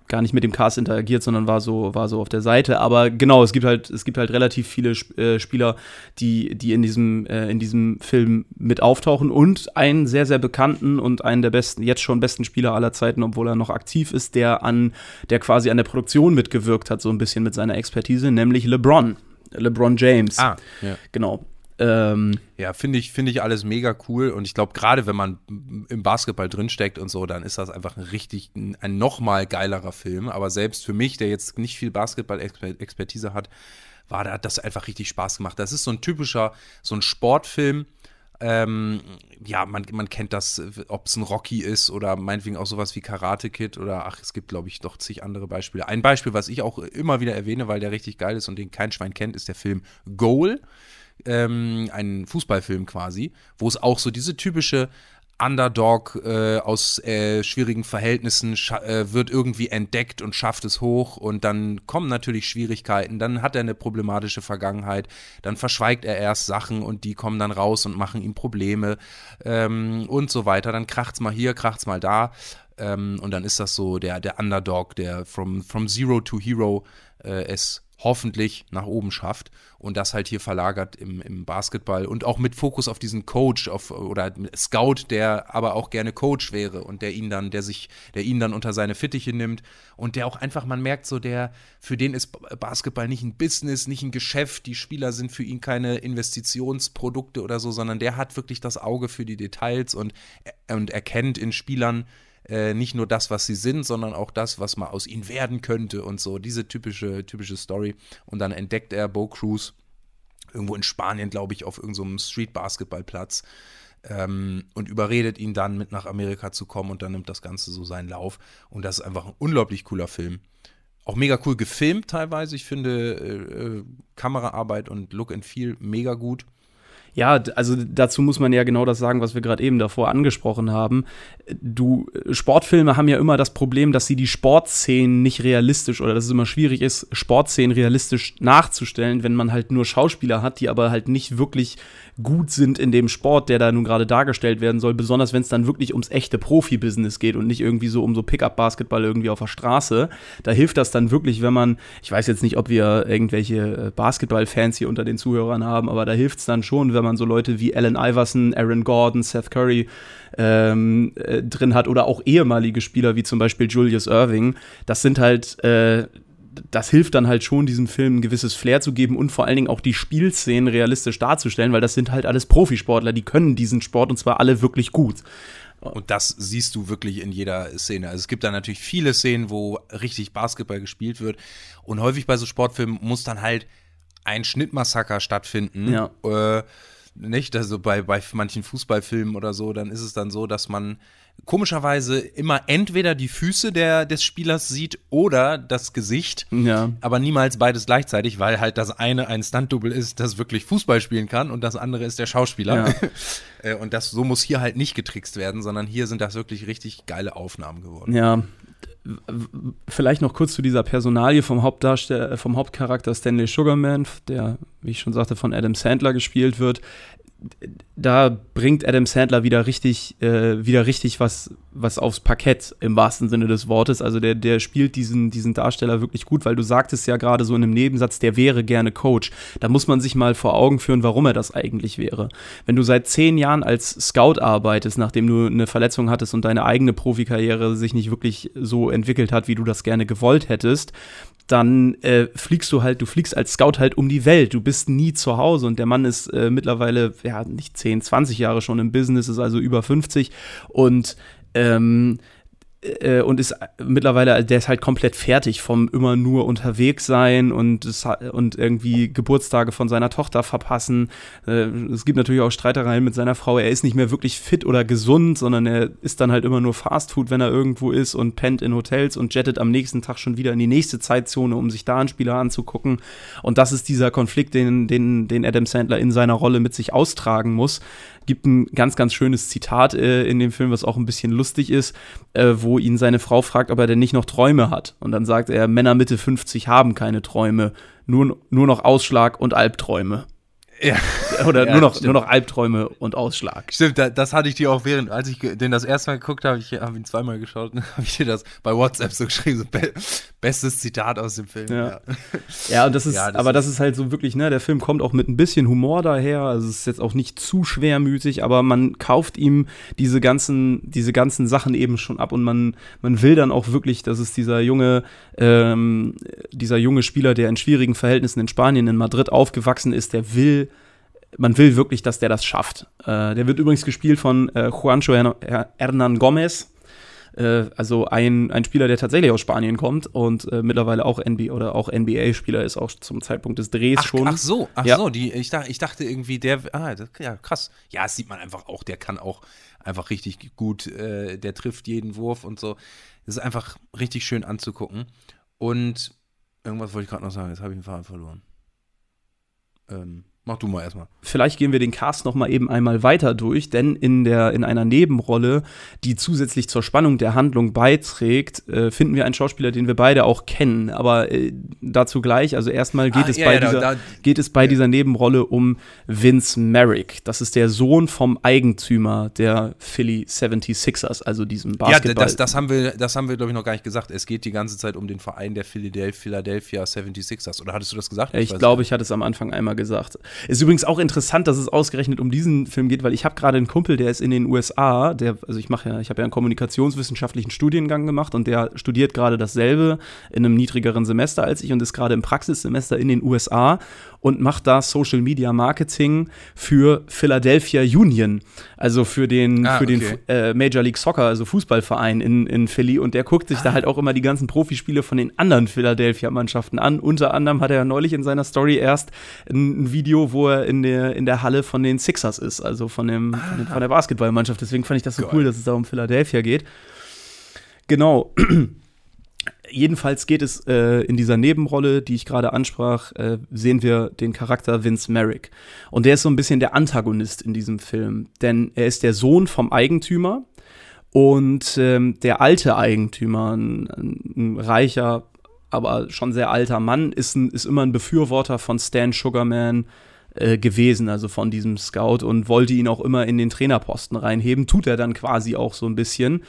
gar nicht mit dem Cast interagiert, sondern war so, war so auf der Seite. Aber genau, es gibt halt, es gibt halt relativ viele äh, Spieler, die, die in diesem, äh, in diesem Film mit auftauchen und einen sehr, sehr bekannten und einen der besten, jetzt schon besten Spieler aller Zeiten, obwohl er noch aktiv ist, der an, der quasi an der Produktion mitgewirkt hat, so ein bisschen mit seiner Expertise, nämlich LeBron. LeBron James. Ah, ja. Genau. Ähm, ja, finde ich, finde ich alles mega cool. Und ich glaube, gerade wenn man im Basketball drinsteckt und so, dann ist das einfach ein richtig, ein, ein nochmal geilerer Film. Aber selbst für mich, der jetzt nicht viel Basketball-Expertise hat, war, da hat das einfach richtig Spaß gemacht. Das ist so ein typischer, so ein Sportfilm. Ähm, ja, man, man kennt das, ob es ein Rocky ist oder meinetwegen auch sowas wie Karate Kid oder ach, es gibt, glaube ich, doch zig andere Beispiele. Ein Beispiel, was ich auch immer wieder erwähne, weil der richtig geil ist und den kein Schwein kennt, ist der Film Goal ähm, ein Fußballfilm quasi, wo es auch so diese typische Underdog äh, aus äh, schwierigen Verhältnissen äh, wird irgendwie entdeckt und schafft es hoch und dann kommen natürlich Schwierigkeiten, dann hat er eine problematische Vergangenheit, dann verschweigt er erst Sachen und die kommen dann raus und machen ihm Probleme ähm, und so weiter. Dann kracht's mal hier, kracht's mal da ähm, und dann ist das so der, der Underdog, der from, from Zero to Hero äh, es hoffentlich nach oben schafft und das halt hier verlagert im, im Basketball und auch mit Fokus auf diesen Coach auf, oder Scout, der aber auch gerne Coach wäre und der ihn dann, der sich, der ihn dann unter seine Fittiche nimmt und der auch einfach, man merkt so, der, für den ist Basketball nicht ein Business, nicht ein Geschäft, die Spieler sind für ihn keine Investitionsprodukte oder so, sondern der hat wirklich das Auge für die Details und, und erkennt in Spielern, äh, nicht nur das, was sie sind, sondern auch das, was mal aus ihnen werden könnte und so. Diese typische, typische Story. Und dann entdeckt er Bo Cruz irgendwo in Spanien, glaube ich, auf irgendeinem so Street-Basketballplatz ähm, und überredet ihn dann mit nach Amerika zu kommen und dann nimmt das Ganze so seinen Lauf. Und das ist einfach ein unglaublich cooler Film. Auch mega cool gefilmt teilweise. Ich finde äh, äh Kameraarbeit und Look and Feel mega gut. Ja, also dazu muss man ja genau das sagen, was wir gerade eben davor angesprochen haben. Du, Sportfilme haben ja immer das Problem, dass sie die Sportszenen nicht realistisch oder dass es immer schwierig ist, Sportszenen realistisch nachzustellen, wenn man halt nur Schauspieler hat, die aber halt nicht wirklich gut sind in dem Sport, der da nun gerade dargestellt werden soll, besonders wenn es dann wirklich ums echte Profibusiness geht und nicht irgendwie so um so Pickup-Basketball irgendwie auf der Straße. Da hilft das dann wirklich, wenn man, ich weiß jetzt nicht, ob wir irgendwelche äh, Basketball-Fans hier unter den Zuhörern haben, aber da hilft es dann schon, wenn man so Leute wie Allen Iverson, Aaron Gordon, Seth Curry ähm, äh, drin hat oder auch ehemalige Spieler wie zum Beispiel Julius Irving. Das sind halt äh, das hilft dann halt schon, diesem Film ein gewisses Flair zu geben und vor allen Dingen auch die Spielszenen realistisch darzustellen, weil das sind halt alles Profisportler, die können diesen Sport und zwar alle wirklich gut. Und das siehst du wirklich in jeder Szene. Also es gibt da natürlich viele Szenen, wo richtig Basketball gespielt wird. Und häufig bei so Sportfilmen muss dann halt ein Schnittmassaker stattfinden. Ja. Äh, nicht? Also bei, bei manchen Fußballfilmen oder so, dann ist es dann so, dass man komischerweise immer entweder die Füße der, des Spielers sieht oder das Gesicht, ja. aber niemals beides gleichzeitig, weil halt das eine ein Stunt-Double ist, das wirklich Fußball spielen kann und das andere ist der Schauspieler. Ja. <laughs> Äh, und das so muss hier halt nicht getrickst werden, sondern hier sind das wirklich richtig geile Aufnahmen geworden. Ja, vielleicht noch kurz zu dieser Personalie vom Hauptdarsteller, vom Hauptcharakter Stanley Sugarman, der, wie ich schon sagte, von Adam Sandler gespielt wird da bringt Adam Sandler wieder richtig, äh, wieder richtig was, was aufs Parkett im wahrsten Sinne des Wortes. Also der, der spielt diesen, diesen Darsteller wirklich gut, weil du sagtest ja gerade so in einem Nebensatz, der wäre gerne Coach. Da muss man sich mal vor Augen führen, warum er das eigentlich wäre. Wenn du seit zehn Jahren als Scout arbeitest, nachdem du eine Verletzung hattest und deine eigene Profikarriere sich nicht wirklich so entwickelt hat, wie du das gerne gewollt hättest, dann äh, fliegst du halt, du fliegst als Scout halt um die Welt. Du bist nie zu Hause und der Mann ist äh, mittlerweile, ja, nicht 10, 20 Jahre schon im Business, ist also über 50 und ähm, äh, und ist mittlerweile, der ist halt komplett fertig vom immer nur unterwegs sein und, und irgendwie Geburtstage von seiner Tochter verpassen. Äh, es gibt natürlich auch Streitereien mit seiner Frau. Er ist nicht mehr wirklich fit oder gesund, sondern er isst dann halt immer nur Fastfood, wenn er irgendwo ist und pennt in Hotels und jettet am nächsten Tag schon wieder in die nächste Zeitzone, um sich da einen Spieler anzugucken. Und das ist dieser Konflikt, den, den, den Adam Sandler in seiner Rolle mit sich austragen muss gibt ein ganz, ganz schönes Zitat äh, in dem Film, was auch ein bisschen lustig ist, äh, wo ihn seine Frau fragt, ob er denn nicht noch Träume hat. Und dann sagt er, Männer Mitte 50 haben keine Träume, nur, nur noch Ausschlag und Albträume. Ja. <laughs> Oder ja, nur, noch, nur noch Albträume und Ausschlag. Stimmt, da, das hatte ich dir auch während, als ich den das erste Mal geguckt habe, ich habe ihn zweimal geschaut, <laughs> habe ich dir das bei WhatsApp so geschrieben, so be bestes Zitat aus dem Film. Ja, ja. <laughs> ja und das ist, ja, das aber ist das ist halt so wirklich, ne, der Film kommt auch mit ein bisschen Humor daher, also es ist jetzt auch nicht zu schwermütig, aber man kauft ihm diese ganzen, diese ganzen Sachen eben schon ab und man, man will dann auch wirklich, dass es dieser junge, ähm, dieser junge Spieler, der in schwierigen Verhältnissen in Spanien, in Madrid aufgewachsen ist, der will man will wirklich, dass der das schafft. Äh, der wird übrigens gespielt von äh, Juancho Hernan Gomez. Äh, also ein, ein Spieler, der tatsächlich aus Spanien kommt und äh, mittlerweile auch NBA oder auch NBA-Spieler ist, auch zum Zeitpunkt des Drehs ach, schon. Ach so, ach ja. so, die, ich, dachte, ich dachte irgendwie, der, ah, das, ja, krass. Ja, das sieht man einfach auch, der kann auch einfach richtig gut, äh, der trifft jeden Wurf und so. Das ist einfach richtig schön anzugucken. Und irgendwas wollte ich gerade noch sagen, jetzt habe ich den Faden verloren. Ähm, Mach du mal erstmal. Vielleicht gehen wir den Cast noch mal eben einmal weiter durch, denn in, der, in einer Nebenrolle, die zusätzlich zur Spannung der Handlung beiträgt, äh, finden wir einen Schauspieler, den wir beide auch kennen. Aber äh, dazu gleich, also erstmal geht, ah, es, ja, bei ja, dieser, da, geht es bei ja. dieser Nebenrolle um Vince Merrick. Das ist der Sohn vom Eigentümer der Philly 76ers, also diesem Basketball. Ja, das, das haben wir, das haben wir glaube ich, noch gar nicht gesagt. Es geht die ganze Zeit um den Verein der Philadelphia 76ers. Oder hattest du das gesagt? Ich, ich glaube, ich hatte es am Anfang einmal gesagt. Ist übrigens auch interessant, dass es ausgerechnet um diesen Film geht, weil ich habe gerade einen Kumpel, der ist in den USA, der, also ich mache ja, ich habe ja einen kommunikationswissenschaftlichen Studiengang gemacht und der studiert gerade dasselbe in einem niedrigeren Semester als ich und ist gerade im Praxissemester in den USA und macht da Social Media Marketing für Philadelphia Union, also für den, ah, für okay. den äh, Major League Soccer, also Fußballverein in, in Philly. Und der guckt sich ah. da halt auch immer die ganzen Profispiele von den anderen Philadelphia-Mannschaften an. Unter anderem hat er ja neulich in seiner Story erst ein, ein, Video, wo er in der, in der Halle von den Sixers ist, also von, dem, ah. von, dem, von der Basketballmannschaft. Deswegen fand ich das so Geil. cool, dass es da um Philadelphia geht. Genau. <clears throat> Jedenfalls geht es äh, in dieser Nebenrolle, die ich gerade ansprach, äh, sehen wir den Charakter Vince Merrick. Und der ist so ein bisschen der Antagonist in diesem Film, denn er ist der Sohn vom Eigentümer und ähm, der alte Eigentümer, ein, ein, reicher, aber schon sehr alter Mann, ist, ein, ist immer ein Befürworter von Stan Sugarman, äh, gewesen, also von diesem Scout und wollte ihn auch immer in den Trainerposten reinheben. Tut er dann quasi auch so ein bisschen.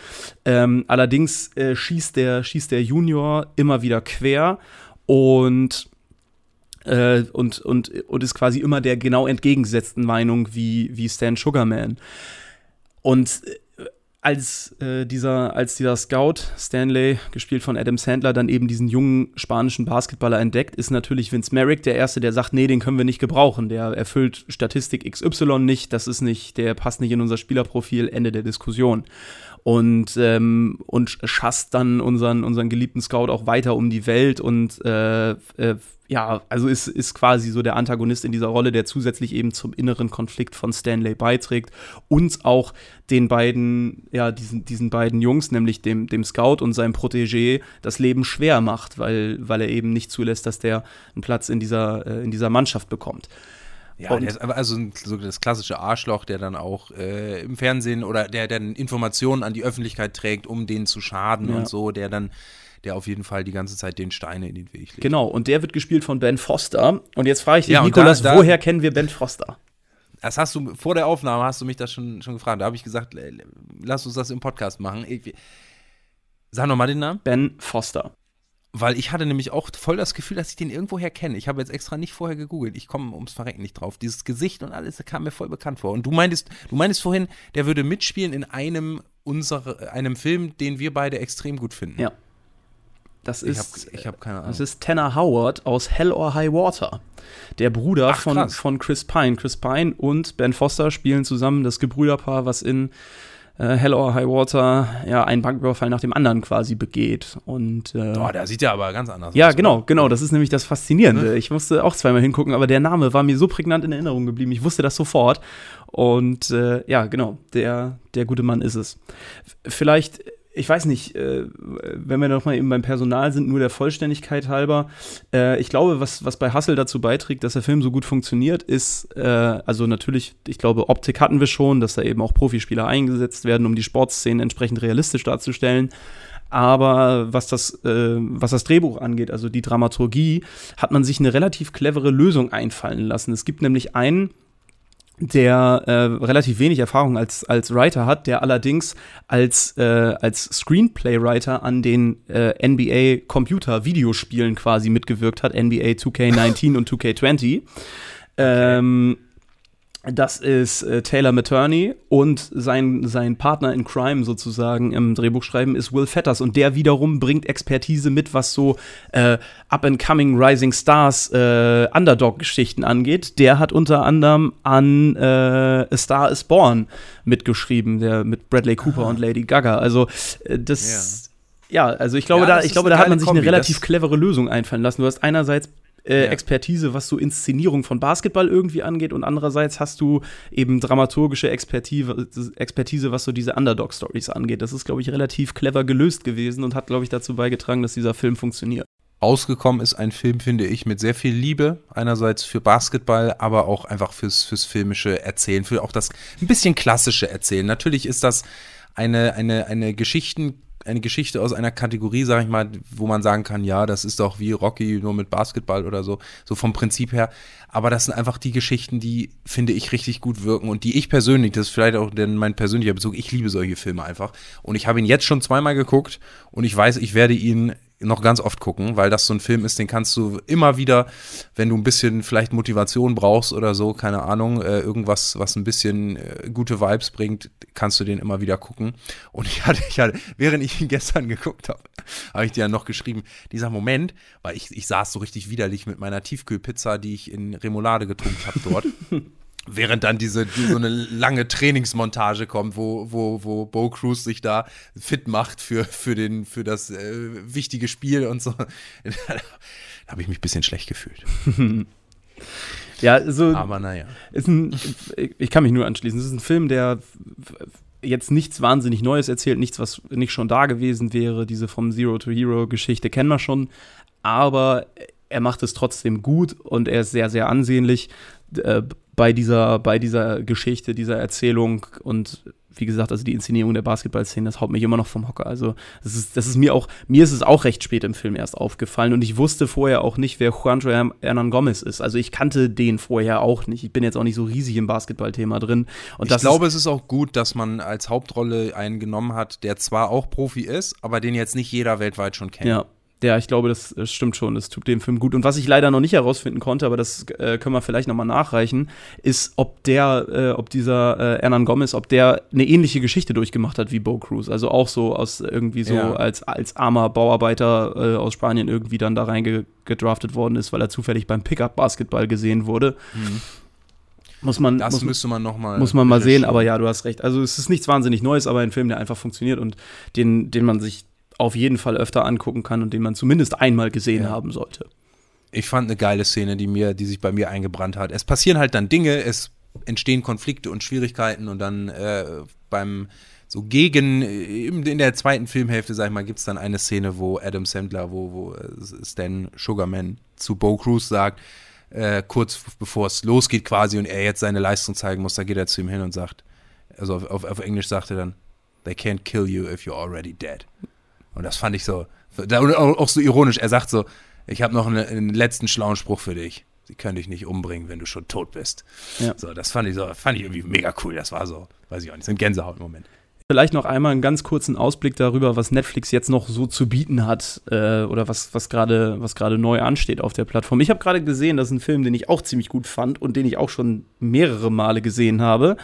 Ähm, allerdings äh, schießt, der, schießt der Junior immer wieder quer und äh, und, und, und ist quasi immer der genau entgegengesetzten Meinung wie, wie Stan Sugarman. Und äh, als, äh, dieser, als dieser Scout Stanley, gespielt von Adam Sandler, dann eben diesen jungen spanischen Basketballer entdeckt, ist natürlich Vince Merrick der Erste, der sagt, nee, den können wir nicht gebrauchen. Der erfüllt Statistik XY nicht, das ist nicht, der passt nicht in unser Spielerprofil, Ende der Diskussion und, ähm, und schasst dann unseren, unseren geliebten Scout auch weiter um die Welt und äh, äh, ja, also ist, ist quasi so der Antagonist in dieser Rolle, der zusätzlich eben zum inneren Konflikt von Stanley beiträgt und auch den beiden, ja, diesen, diesen beiden Jungs, nämlich dem, dem Scout und seinem Protégé, das Leben schwer macht, weil, weil er eben nicht zulässt, dass der einen Platz in dieser, äh, in dieser Mannschaft bekommt. Ja, und der ist also so das klassische Arschloch, der dann auch äh, im Fernsehen oder der dann Informationen an die Öffentlichkeit trägt, um denen zu schaden ja. und so, der dann der auf jeden Fall die ganze Zeit den Steine in den Weg legt. Genau, und der wird gespielt von Ben Foster. Und jetzt frage ich dich, ja, Nikolas, da, da, woher kennen wir Ben Foster? Das hast du, vor der Aufnahme hast du mich das schon, schon gefragt. Da habe ich gesagt, lass uns das im Podcast machen. Ich, sag nochmal den Namen. Ben Foster. Weil ich hatte nämlich auch voll das Gefühl, dass ich den irgendwoher kenne. Ich habe jetzt extra nicht vorher gegoogelt. Ich komme ums Verrecken nicht drauf. Dieses Gesicht und alles kam mir voll bekannt vor. Und du meintest, du meintest vorhin, der würde mitspielen in einem unserer, einem Film, den wir beide extrem gut finden. Ja. Das ist, ich habe keine Ahnung. Das ist Tanner Howard aus Hell or High Water. Der Bruder Ach, von, von Chris Pine. Chris Pine und Ben Foster spielen zusammen das Gebrüderpaar, was in äh, Hell or High Water ja einen Banküberfall nach dem anderen quasi begeht. Und äh, oh, der sieht ja aber ganz anders ja, aus. Ja, genau, genau. Das ist nämlich das Faszinierende. Ich musste auch zweimal hingucken, aber der Name war mir so prägnant in Erinnerung geblieben. Ich wusste das sofort. Und äh, ja, genau, der, der gute Mann ist es. Vielleicht ich weiß nicht, äh, wenn wir noch mal eben beim Personal sind, nur der Vollständigkeit halber. Äh, ich glaube, was, was bei Hassel dazu beiträgt, dass der Film so gut funktioniert, ist, äh, also natürlich, ich glaube, Optik hatten wir schon, dass da eben auch Profispieler eingesetzt werden, um die Sportszenen entsprechend realistisch darzustellen. Aber was das, äh, was das Drehbuch angeht, also die Dramaturgie, hat man sich eine relativ clevere Lösung einfallen lassen. Es gibt nämlich einen der äh, relativ wenig Erfahrung als, als Writer hat, der allerdings als, äh, als Screenplay-Writer an den äh, NBA Computer-Videospielen quasi mitgewirkt hat, NBA 2K19 und 2K20. Okay. Ähm, das ist äh, Taylor Materney und sein, sein Partner in Crime sozusagen im Drehbuchschreiben ist Will Fetters und der wiederum bringt Expertise mit, was so äh, Up-and-Coming Rising Stars äh, Underdog-Geschichten angeht. Der hat unter anderem an äh, A Star is Born mitgeschrieben, der mit Bradley Cooper Aha. und Lady Gaga. Also äh, das ja. ja. also ich glaube, ja, da, ich glaube, da hat man sich Kombi, eine relativ clevere Lösung einfallen lassen. Du hast einerseits äh, ja. Expertise, was so Inszenierung von Basketball irgendwie angeht und andererseits hast du eben dramaturgische Expertise, Expertise was so diese Underdog-Stories angeht. Das ist, glaube ich, relativ clever gelöst gewesen und hat, glaube ich, dazu beigetragen, dass dieser Film funktioniert. ausgekommen ist. Ein Film, finde ich, mit sehr viel Liebe. Einerseits für Basketball, aber auch einfach fürs, fürs filmische Erzählen, für auch das ein bisschen klassische Erzählen. Natürlich ist das eine, eine, eine Geschichten eine Geschichte aus einer Kategorie, sag ich mal, wo man sagen kann, ja, das ist doch wie Rocky nur mit Basketball oder so, so vom Prinzip her. Aber das sind einfach die Geschichten, die, finde ich, richtig gut wirken und die ich persönlich, das ist vielleicht auch denn mein persönlicher Bezug, ich liebe solche Filme einfach. Und ich habe ihn jetzt schon zweimal geguckt und ich weiß, ich werde ihn noch ganz oft gucken, weil das so ein Film ist, den kannst du immer wieder, wenn du ein bisschen vielleicht Motivation brauchst oder so, keine Ahnung, äh, irgendwas, was ein bisschen äh, gute Vibes bringt, kannst du den immer wieder gucken. Und ich hatte, ich hatte während ich ihn <laughs> gestern geguckt habe, habe ich dir ja noch geschrieben, dieser Moment, weil ich, ich saß so richtig widerlich mit meiner Tiefkühlpizza, die ich in Remoulade getrunken habe dort. <laughs> Während dann diese, die, so eine lange Trainingsmontage kommt, wo, wo, wo Bo Cruz sich da fit macht für, für, den, für das äh, wichtige Spiel und so. <laughs> da habe ich mich ein bisschen schlecht gefühlt. <laughs> ja, so. Aber naja. Ist ein, ich kann mich nur anschließen. Es ist ein Film, der jetzt nichts wahnsinnig Neues erzählt, nichts, was nicht schon da gewesen wäre. Diese vom Zero to Hero Geschichte kennen wir schon. Aber er macht es trotzdem gut und er ist sehr, sehr ansehnlich. Bei dieser, bei dieser Geschichte, dieser Erzählung und wie gesagt, also die Inszenierung der Basketballszene, das haut mich immer noch vom Hocker. Also, das ist, das ist mir auch, mir ist es auch recht spät im Film erst aufgefallen und ich wusste vorher auch nicht, wer Juanjo Hernan Gomez ist. Also, ich kannte den vorher auch nicht. Ich bin jetzt auch nicht so riesig im Basketballthema drin. Und ich glaube, es ist auch gut, dass man als Hauptrolle einen genommen hat, der zwar auch Profi ist, aber den jetzt nicht jeder weltweit schon kennt. Ja, ja, ich glaube, das, das, stimmt schon. Das tut dem Film gut. Und was ich leider noch nicht herausfinden konnte, aber das äh, können wir vielleicht nochmal nachreichen, ist, ob der, äh, ob dieser äh, Hernan Gomez, ob der eine ähnliche Geschichte durchgemacht hat wie Bo Cruz. Also auch so aus irgendwie so ja. als, als armer Bauarbeiter äh, aus Spanien irgendwie dann da reingedraftet worden ist, weil er zufällig beim Pickup-Basketball gesehen wurde. Mhm. Muss man, das muss, müsste man noch mal Muss man mal sehen, aber ja, du hast recht. Also es ist nichts wahnsinnig Neues, aber ein Film, der einfach funktioniert und den, den man sich auf jeden Fall öfter angucken kann und den man zumindest einmal gesehen ja. haben sollte. Ich fand eine geile Szene, die mir, die sich bei mir eingebrannt hat. Es passieren halt dann Dinge, es entstehen Konflikte und Schwierigkeiten und dann äh, beim so gegen in der zweiten Filmhälfte, sag ich mal, gibt es dann eine Szene, wo Adam Sandler, wo, wo äh, Stan Sugarman zu Bo Cruz sagt, äh, kurz bevor es losgeht quasi und er jetzt seine Leistung zeigen muss, da geht er zu ihm hin und sagt, also auf, auf, auf Englisch sagt er dann, they can't kill you if you're already dead. Und das fand ich so, auch so ironisch. Er sagt so, ich habe noch einen, letzten schlauen Spruch für dich. Sie können dich nicht umbringen, wenn du schon tot bist. Ja. So, das fand ich so, fand ich irgendwie mega cool. Das war so, weiß ich auch nicht, so ein Gänsehaut im Moment. Vielleicht noch einmal einen ganz kurzen Ausblick darüber, was Netflix jetzt noch so zu bieten hat äh, oder was, was gerade was neu ansteht auf der Plattform. Ich habe gerade gesehen, das ist ein Film, den ich auch ziemlich gut fand und den ich auch schon mehrere Male gesehen habe,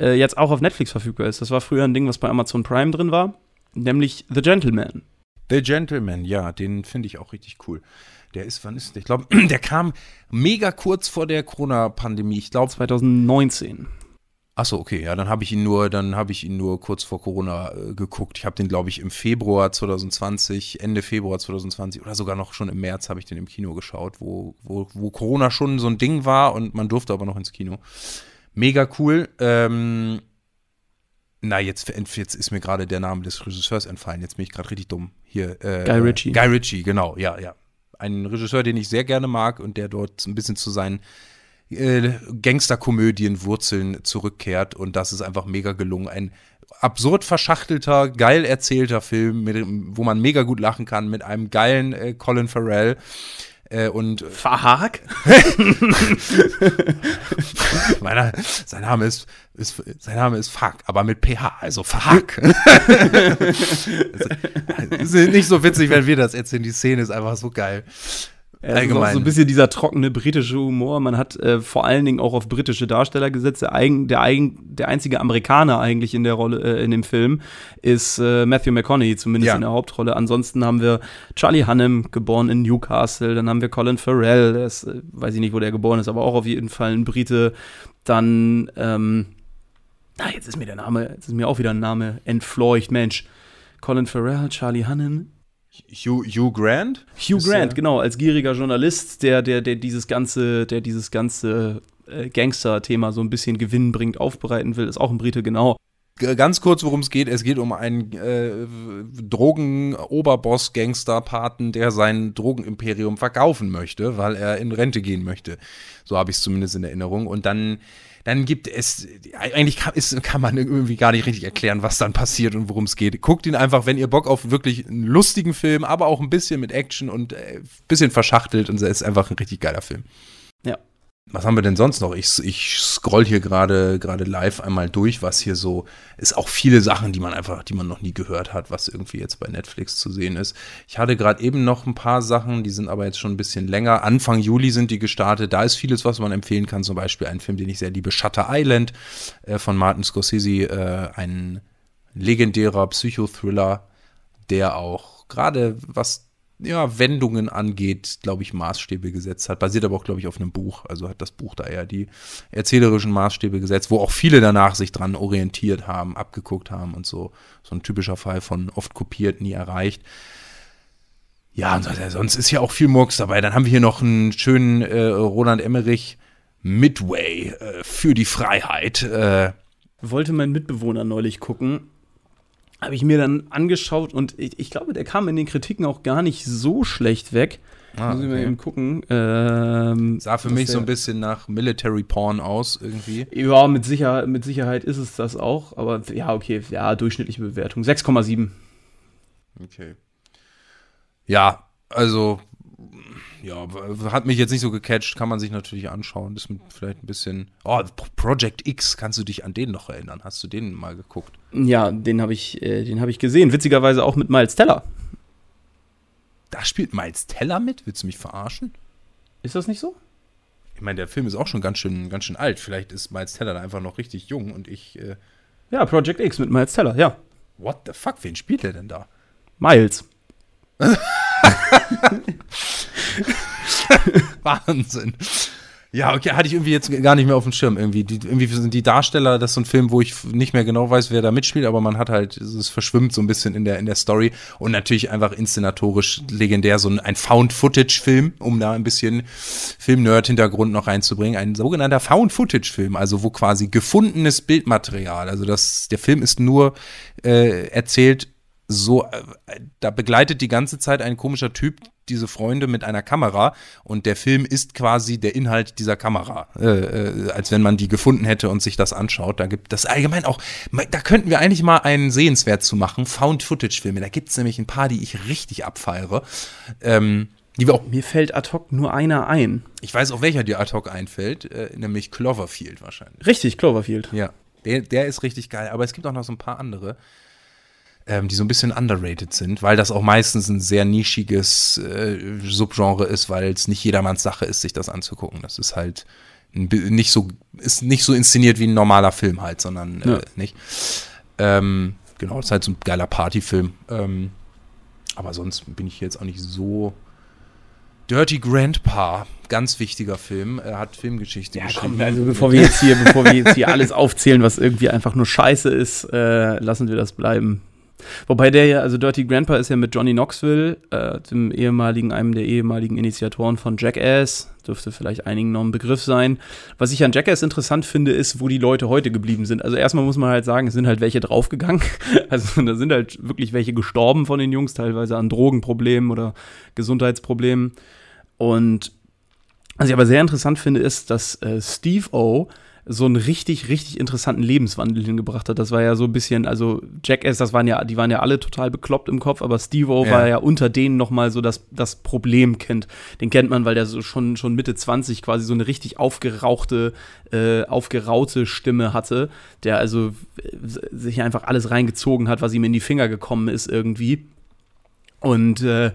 äh, jetzt auch auf Netflix verfügbar ist. Das war früher ein Ding, was bei Amazon Prime drin war nämlich The Gentleman. The Gentleman, ja, den finde ich auch richtig cool. Der ist, wann ist der? Ich glaube, <clears throat> der kam mega kurz vor der Corona-Pandemie. Ich glaube 2019. Achso, okay, ja, dann habe ich ihn nur, dann habe ich ihn nur kurz vor Corona äh, geguckt. Ich habe den, glaube ich, im Februar 2020, Ende Februar 2020 oder sogar noch schon im März habe ich den im Kino geschaut, wo, wo, wo Corona schon so ein Ding war und man durfte aber noch ins Kino. Mega cool. Ähm, na, jetzt, jetzt ist mir gerade der Name des Regisseurs entfallen. Jetzt bin ich gerade richtig dumm. Hier. Äh, Guy Ritchie. Guy Ritchie, genau, ja, ja. Ein Regisseur, den ich sehr gerne mag und der dort ein bisschen zu seinen äh, Gangsterkomödien-Wurzeln zurückkehrt. Und das ist einfach mega gelungen. Ein absurd verschachtelter, geil erzählter Film, mit, wo man mega gut lachen kann, mit einem geilen äh, Colin Farrell. Äh, und Verhag? <laughs> Meiner, sein Name ist, ist, sein Name ist Fuck, aber mit PH, also Verhag. <laughs> also, ist nicht so witzig, wenn wir das erzählen. Die Szene ist einfach so geil. Ja, Allgemein. so ein bisschen dieser trockene britische Humor. Man hat äh, vor allen Dingen auch auf britische Darsteller gesetzt. Der, eigen, der, eigen, der einzige Amerikaner eigentlich in der Rolle, äh, in dem Film, ist äh, Matthew McConaughey, zumindest ja. in der Hauptrolle. Ansonsten haben wir Charlie Hunnam, geboren in Newcastle. Dann haben wir Colin Farrell, der ist, äh, weiß ich nicht, wo der geboren ist, aber auch auf jeden Fall ein Brite. Dann, ähm, ah, jetzt ist mir der Name, jetzt ist mir auch wieder ein Name entfleucht, Mensch. Colin Farrell, Charlie Hunnam, Hugh, Hugh Grant? Hugh Grant, der? genau, als gieriger Journalist, der, der, der dieses ganze, der dieses ganze äh, Gangster-Thema so ein bisschen gewinnbringend aufbereiten will, ist auch ein Brite, genau. ganz kurz, worum es geht. Es geht um einen äh, Drogen-Oberboss-Gangster-Paten, der sein Drogenimperium verkaufen möchte, weil er in Rente gehen möchte. So habe ich es zumindest in Erinnerung. Und dann, dann gibt es, eigentlich kann, ist, kann man irgendwie gar nicht richtig erklären, was dann passiert und worum es geht. Guckt ihn einfach, wenn ihr Bock auf wirklich einen lustigen Film, aber auch ein bisschen mit Action und ein äh, bisschen verschachtelt und es ist einfach ein richtig geiler Film. Was haben wir denn sonst noch? Ich, ich scroll hier gerade gerade live einmal durch, was hier so ist. Auch viele Sachen, die man einfach, die man noch nie gehört hat, was irgendwie jetzt bei Netflix zu sehen ist. Ich hatte gerade eben noch ein paar Sachen, die sind aber jetzt schon ein bisschen länger. Anfang Juli sind die gestartet. Da ist vieles, was man empfehlen kann. Zum Beispiel ein Film, den ich sehr liebe, Shutter Island äh, von Martin Scorsese, äh, ein legendärer Psychothriller, der auch gerade was ja, Wendungen angeht, glaube ich, Maßstäbe gesetzt hat. Basiert aber auch, glaube ich, auf einem Buch. Also hat das Buch da eher die erzählerischen Maßstäbe gesetzt, wo auch viele danach sich dran orientiert haben, abgeguckt haben und so. So ein typischer Fall von oft kopiert, nie erreicht. Ja, sonst ist ja auch viel Murks dabei. Dann haben wir hier noch einen schönen äh, Roland Emmerich Midway äh, für die Freiheit. Äh, Wollte mein Mitbewohner neulich gucken habe ich mir dann angeschaut und ich, ich, glaube, der kam in den Kritiken auch gar nicht so schlecht weg. Ah, Muss ich mal eben gucken. Ähm, Sah für mich so ein bisschen nach Military Porn aus, irgendwie. Ja, mit, Sicher mit Sicherheit ist es das auch. Aber ja, okay, ja, durchschnittliche Bewertung. 6,7. Okay. Ja, also ja, hat mich jetzt nicht so gecatcht, kann man sich natürlich anschauen. Das ist vielleicht ein bisschen. Oh, Project X, kannst du dich an den noch erinnern? Hast du den mal geguckt? Ja, den habe ich, äh, hab ich gesehen. Witzigerweise auch mit Miles Teller. Da spielt Miles Teller mit? Willst du mich verarschen? Ist das nicht so? Ich meine, der Film ist auch schon ganz schön, ganz schön alt. Vielleicht ist Miles Teller da einfach noch richtig jung und ich. Äh ja, Project X mit Miles Teller, ja. What the fuck? Wen spielt er denn da? Miles. <laughs> Wahnsinn. Ja, okay, hatte ich irgendwie jetzt gar nicht mehr auf dem Schirm. Irgendwie, die, irgendwie sind die Darsteller, das ist so ein Film, wo ich nicht mehr genau weiß, wer da mitspielt, aber man hat halt, es verschwimmt so ein bisschen in der, in der Story und natürlich einfach inszenatorisch legendär, so ein, ein Found-Footage-Film, um da ein bisschen Film-Nerd-Hintergrund noch reinzubringen. Ein sogenannter Found-Footage-Film, also wo quasi gefundenes Bildmaterial, also das, der Film ist nur äh, erzählt so, äh, da begleitet die ganze Zeit ein komischer Typ diese Freunde mit einer Kamera und der Film ist quasi der Inhalt dieser Kamera, äh, äh, als wenn man die gefunden hätte und sich das anschaut. Da gibt das allgemein auch, da könnten wir eigentlich mal einen sehenswert zu machen, Found-Footage-Filme. Da gibt es nämlich ein paar, die ich richtig abfeiere. Ähm, die wir auch Mir fällt ad hoc nur einer ein. Ich weiß auch, welcher dir ad hoc einfällt, äh, nämlich Cloverfield wahrscheinlich. Richtig, Cloverfield. Ja, der, der ist richtig geil, aber es gibt auch noch so ein paar andere ähm, die so ein bisschen underrated sind, weil das auch meistens ein sehr nischiges äh, Subgenre ist, weil es nicht jedermanns Sache ist, sich das anzugucken. Das ist halt nicht so, ist nicht so inszeniert wie ein normaler Film halt, sondern äh, ja. nicht. Ähm, genau, das ist halt so ein geiler Partyfilm. Ähm, aber sonst bin ich jetzt auch nicht so. Dirty Grandpa, ganz wichtiger Film. Er hat Filmgeschichte ja, geschrieben. Komm, also bevor wir jetzt hier, bevor wir jetzt hier <laughs> alles aufzählen, was irgendwie einfach nur Scheiße ist, äh, lassen wir das bleiben. Wobei der ja, also Dirty Grandpa ist ja mit Johnny Knoxville, äh, dem ehemaligen, einem der ehemaligen Initiatoren von Jackass, dürfte vielleicht einigen noch ein Begriff sein. Was ich an Jackass interessant finde, ist, wo die Leute heute geblieben sind. Also erstmal muss man halt sagen, es sind halt welche draufgegangen. <laughs> Also da sind halt wirklich welche gestorben von den Jungs, teilweise an Drogenproblemen oder Gesundheitsproblemen. Und was ich aber sehr interessant finde, ist, dass äh, Steve O so einen richtig, richtig interessanten Lebenswandel hingebracht hat. Das war ja so ein bisschen, also Jackass, das waren ja, die waren ja alle total bekloppt im Kopf, aber Steve-O ja. war ja unter denen nochmal so das, das Problem kennt. Den kennt man, weil der so schon, schon Mitte 20 quasi so eine richtig aufgerauchte, äh, aufgeraute Stimme hatte, der also äh, sich einfach alles reingezogen hat, was ihm in die Finger gekommen ist irgendwie. Und äh,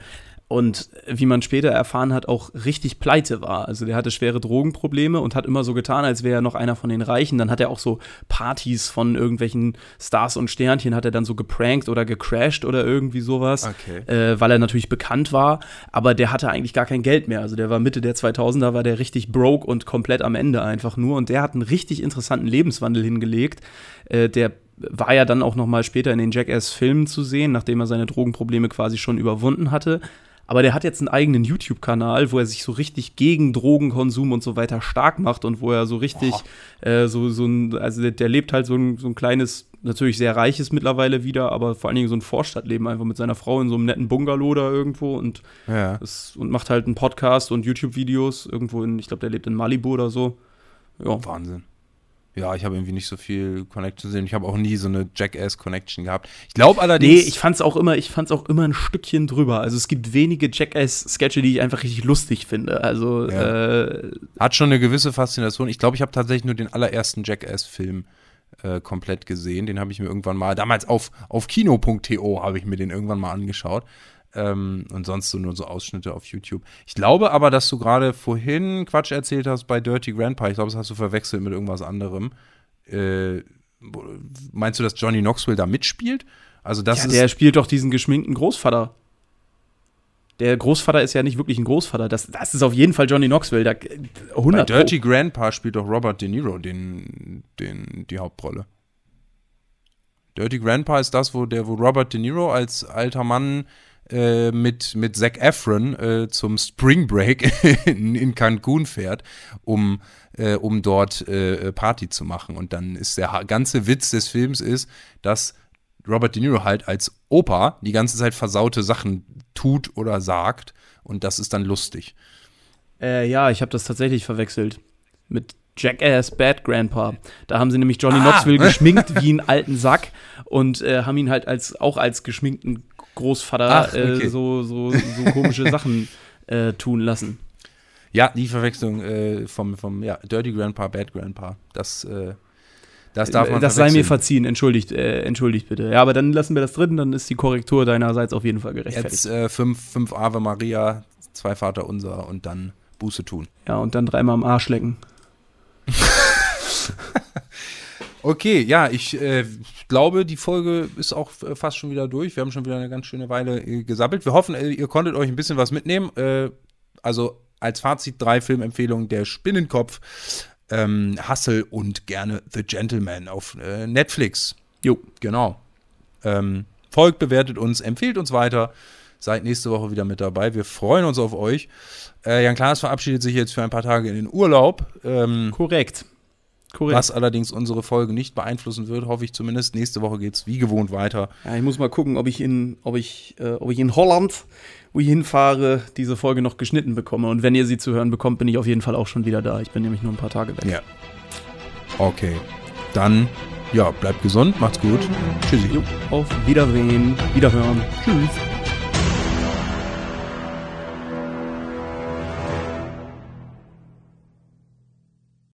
und wie man später erfahren hat, auch richtig pleite war. Also der hatte schwere Drogenprobleme und hat immer so getan, als wäre er noch einer von den Reichen. Dann hat er auch so Partys von irgendwelchen Stars und Sternchen, hat er dann so geprankt oder gecrashed oder irgendwie sowas, okay. äh, weil er natürlich bekannt war. Aber der hatte eigentlich gar kein Geld mehr. Also der war Mitte der 2000er, war der richtig broke und komplett am Ende einfach nur. Und der hat einen richtig interessanten Lebenswandel hingelegt. Äh, der war ja dann auch noch mal später in den Jackass-Filmen zu sehen, nachdem er seine Drogenprobleme quasi schon überwunden hatte Aber der hat jetzt einen eigenen YouTube-Kanal, wo er sich so richtig gegen Drogenkonsum und so weiter stark macht und wo er so richtig äh, so, so ein, also der, der lebt halt so ein, so ein kleines, natürlich sehr reiches mittlerweile wieder, aber vor allen Dingen so ein Vorstadtleben einfach mit seiner Frau in so einem netten Bungalow da irgendwo und, Ja. das, und macht halt einen Podcast und YouTube-Videos irgendwo in, ich glaube, der lebt in Malibu oder so. Ja. Wahnsinn. Ja, ich habe irgendwie nicht so viel Connection gesehen. Ich habe auch nie so eine Jackass-Connection gehabt. Ich glaube allerdings. Nee, ich fand's auch immer, ich fand's auch immer ein Stückchen drüber. Also es gibt wenige Jackass-Sketche, die ich einfach richtig lustig finde. Also Ja. äh, Hat schon eine gewisse Faszination. Ich glaube, ich habe tatsächlich nur den allerersten Jackass-Film äh, komplett gesehen. Den habe ich mir irgendwann mal, damals auf, auf kino.to habe ich mir den irgendwann mal angeschaut. Ähm, und sonst so nur so Ausschnitte auf YouTube. Ich glaube aber, dass du gerade vorhin Quatsch erzählt hast bei Dirty Grandpa. Ich glaube, das hast du verwechselt mit irgendwas anderem. Äh, meinst du, dass Johnny Knoxville da mitspielt? Also das ja, der spielt doch diesen geschminkten Großvater. Der Großvater ist ja nicht wirklich ein Großvater. Das, das ist auf jeden Fall Johnny Knoxville. Da, bei 100 Pro. Dirty Grandpa spielt doch Robert De Niro den, den, die Hauptrolle. Dirty Grandpa ist das, wo der, wo Robert De Niro als alter Mann äh, mit, mit Zac Efron äh, zum Spring Break <laughs> in, in Cancun fährt, um, äh, um dort äh, Party zu machen. Und dann ist der ganze Witz des Films ist, dass Robert De Niro halt als Opa die ganze Zeit versaute Sachen tut oder sagt. Und das ist dann lustig. Äh, ja, ich habe das tatsächlich verwechselt. Mit Jackass Bad Grandpa. Da haben sie nämlich Johnny Ah. Knoxville <laughs> geschminkt wie einen alten Sack und äh, haben ihn halt als auch als geschminkten Großvater Ach, okay. äh, so, so, so komische <laughs> Sachen äh, tun lassen. Ja, die Verwechslung äh, vom, vom ja, Dirty Grandpa, Bad Grandpa. Das, äh, das darf man das sei mir verziehen, entschuldigt, äh, entschuldigt bitte. Ja, aber dann lassen wir das drin, dann ist die Korrektur deinerseits auf jeden Fall gerechtfertigt. Jetzt äh, fünf, fünf Ave Maria, zwei Vater unser und dann Buße tun. Ja, und dann dreimal am Arsch lecken. Okay, ja, ich äh, glaube, die Folge ist auch äh, fast schon wieder durch. Wir haben schon wieder eine ganz schöne Weile äh, gesammelt. Wir hoffen, äh, ihr konntet euch ein bisschen was mitnehmen. Äh, also als Fazit drei Filmempfehlungen: Der Spinnenkopf, ähm, Hustle und gerne The Gentleman auf äh, Netflix. Jo. Genau. Ähm, folgt, bewertet uns, empfehlt uns weiter. Seid nächste Woche wieder mit dabei. Wir freuen uns auf euch. Jan Klaas verabschiedet sich jetzt für ein paar Tage in den Urlaub. Ähm, Korrekt. Korrekt. was allerdings unsere Folge nicht beeinflussen wird, hoffe ich zumindest. Nächste Woche geht es wie gewohnt weiter. Ja, ich muss mal gucken, ob ich in, ob ich, äh, ob ich in Holland, wo ich hinfahre, diese Folge noch geschnitten bekomme. Und wenn ihr sie zu hören bekommt, bin ich auf jeden Fall auch schon wieder da. Ich bin nämlich nur ein paar Tage weg. Ja. Okay. Dann, ja, bleibt gesund, macht's gut. Tschüssi. Jo, auf Wiedersehen, Wiederhören. Tschüss.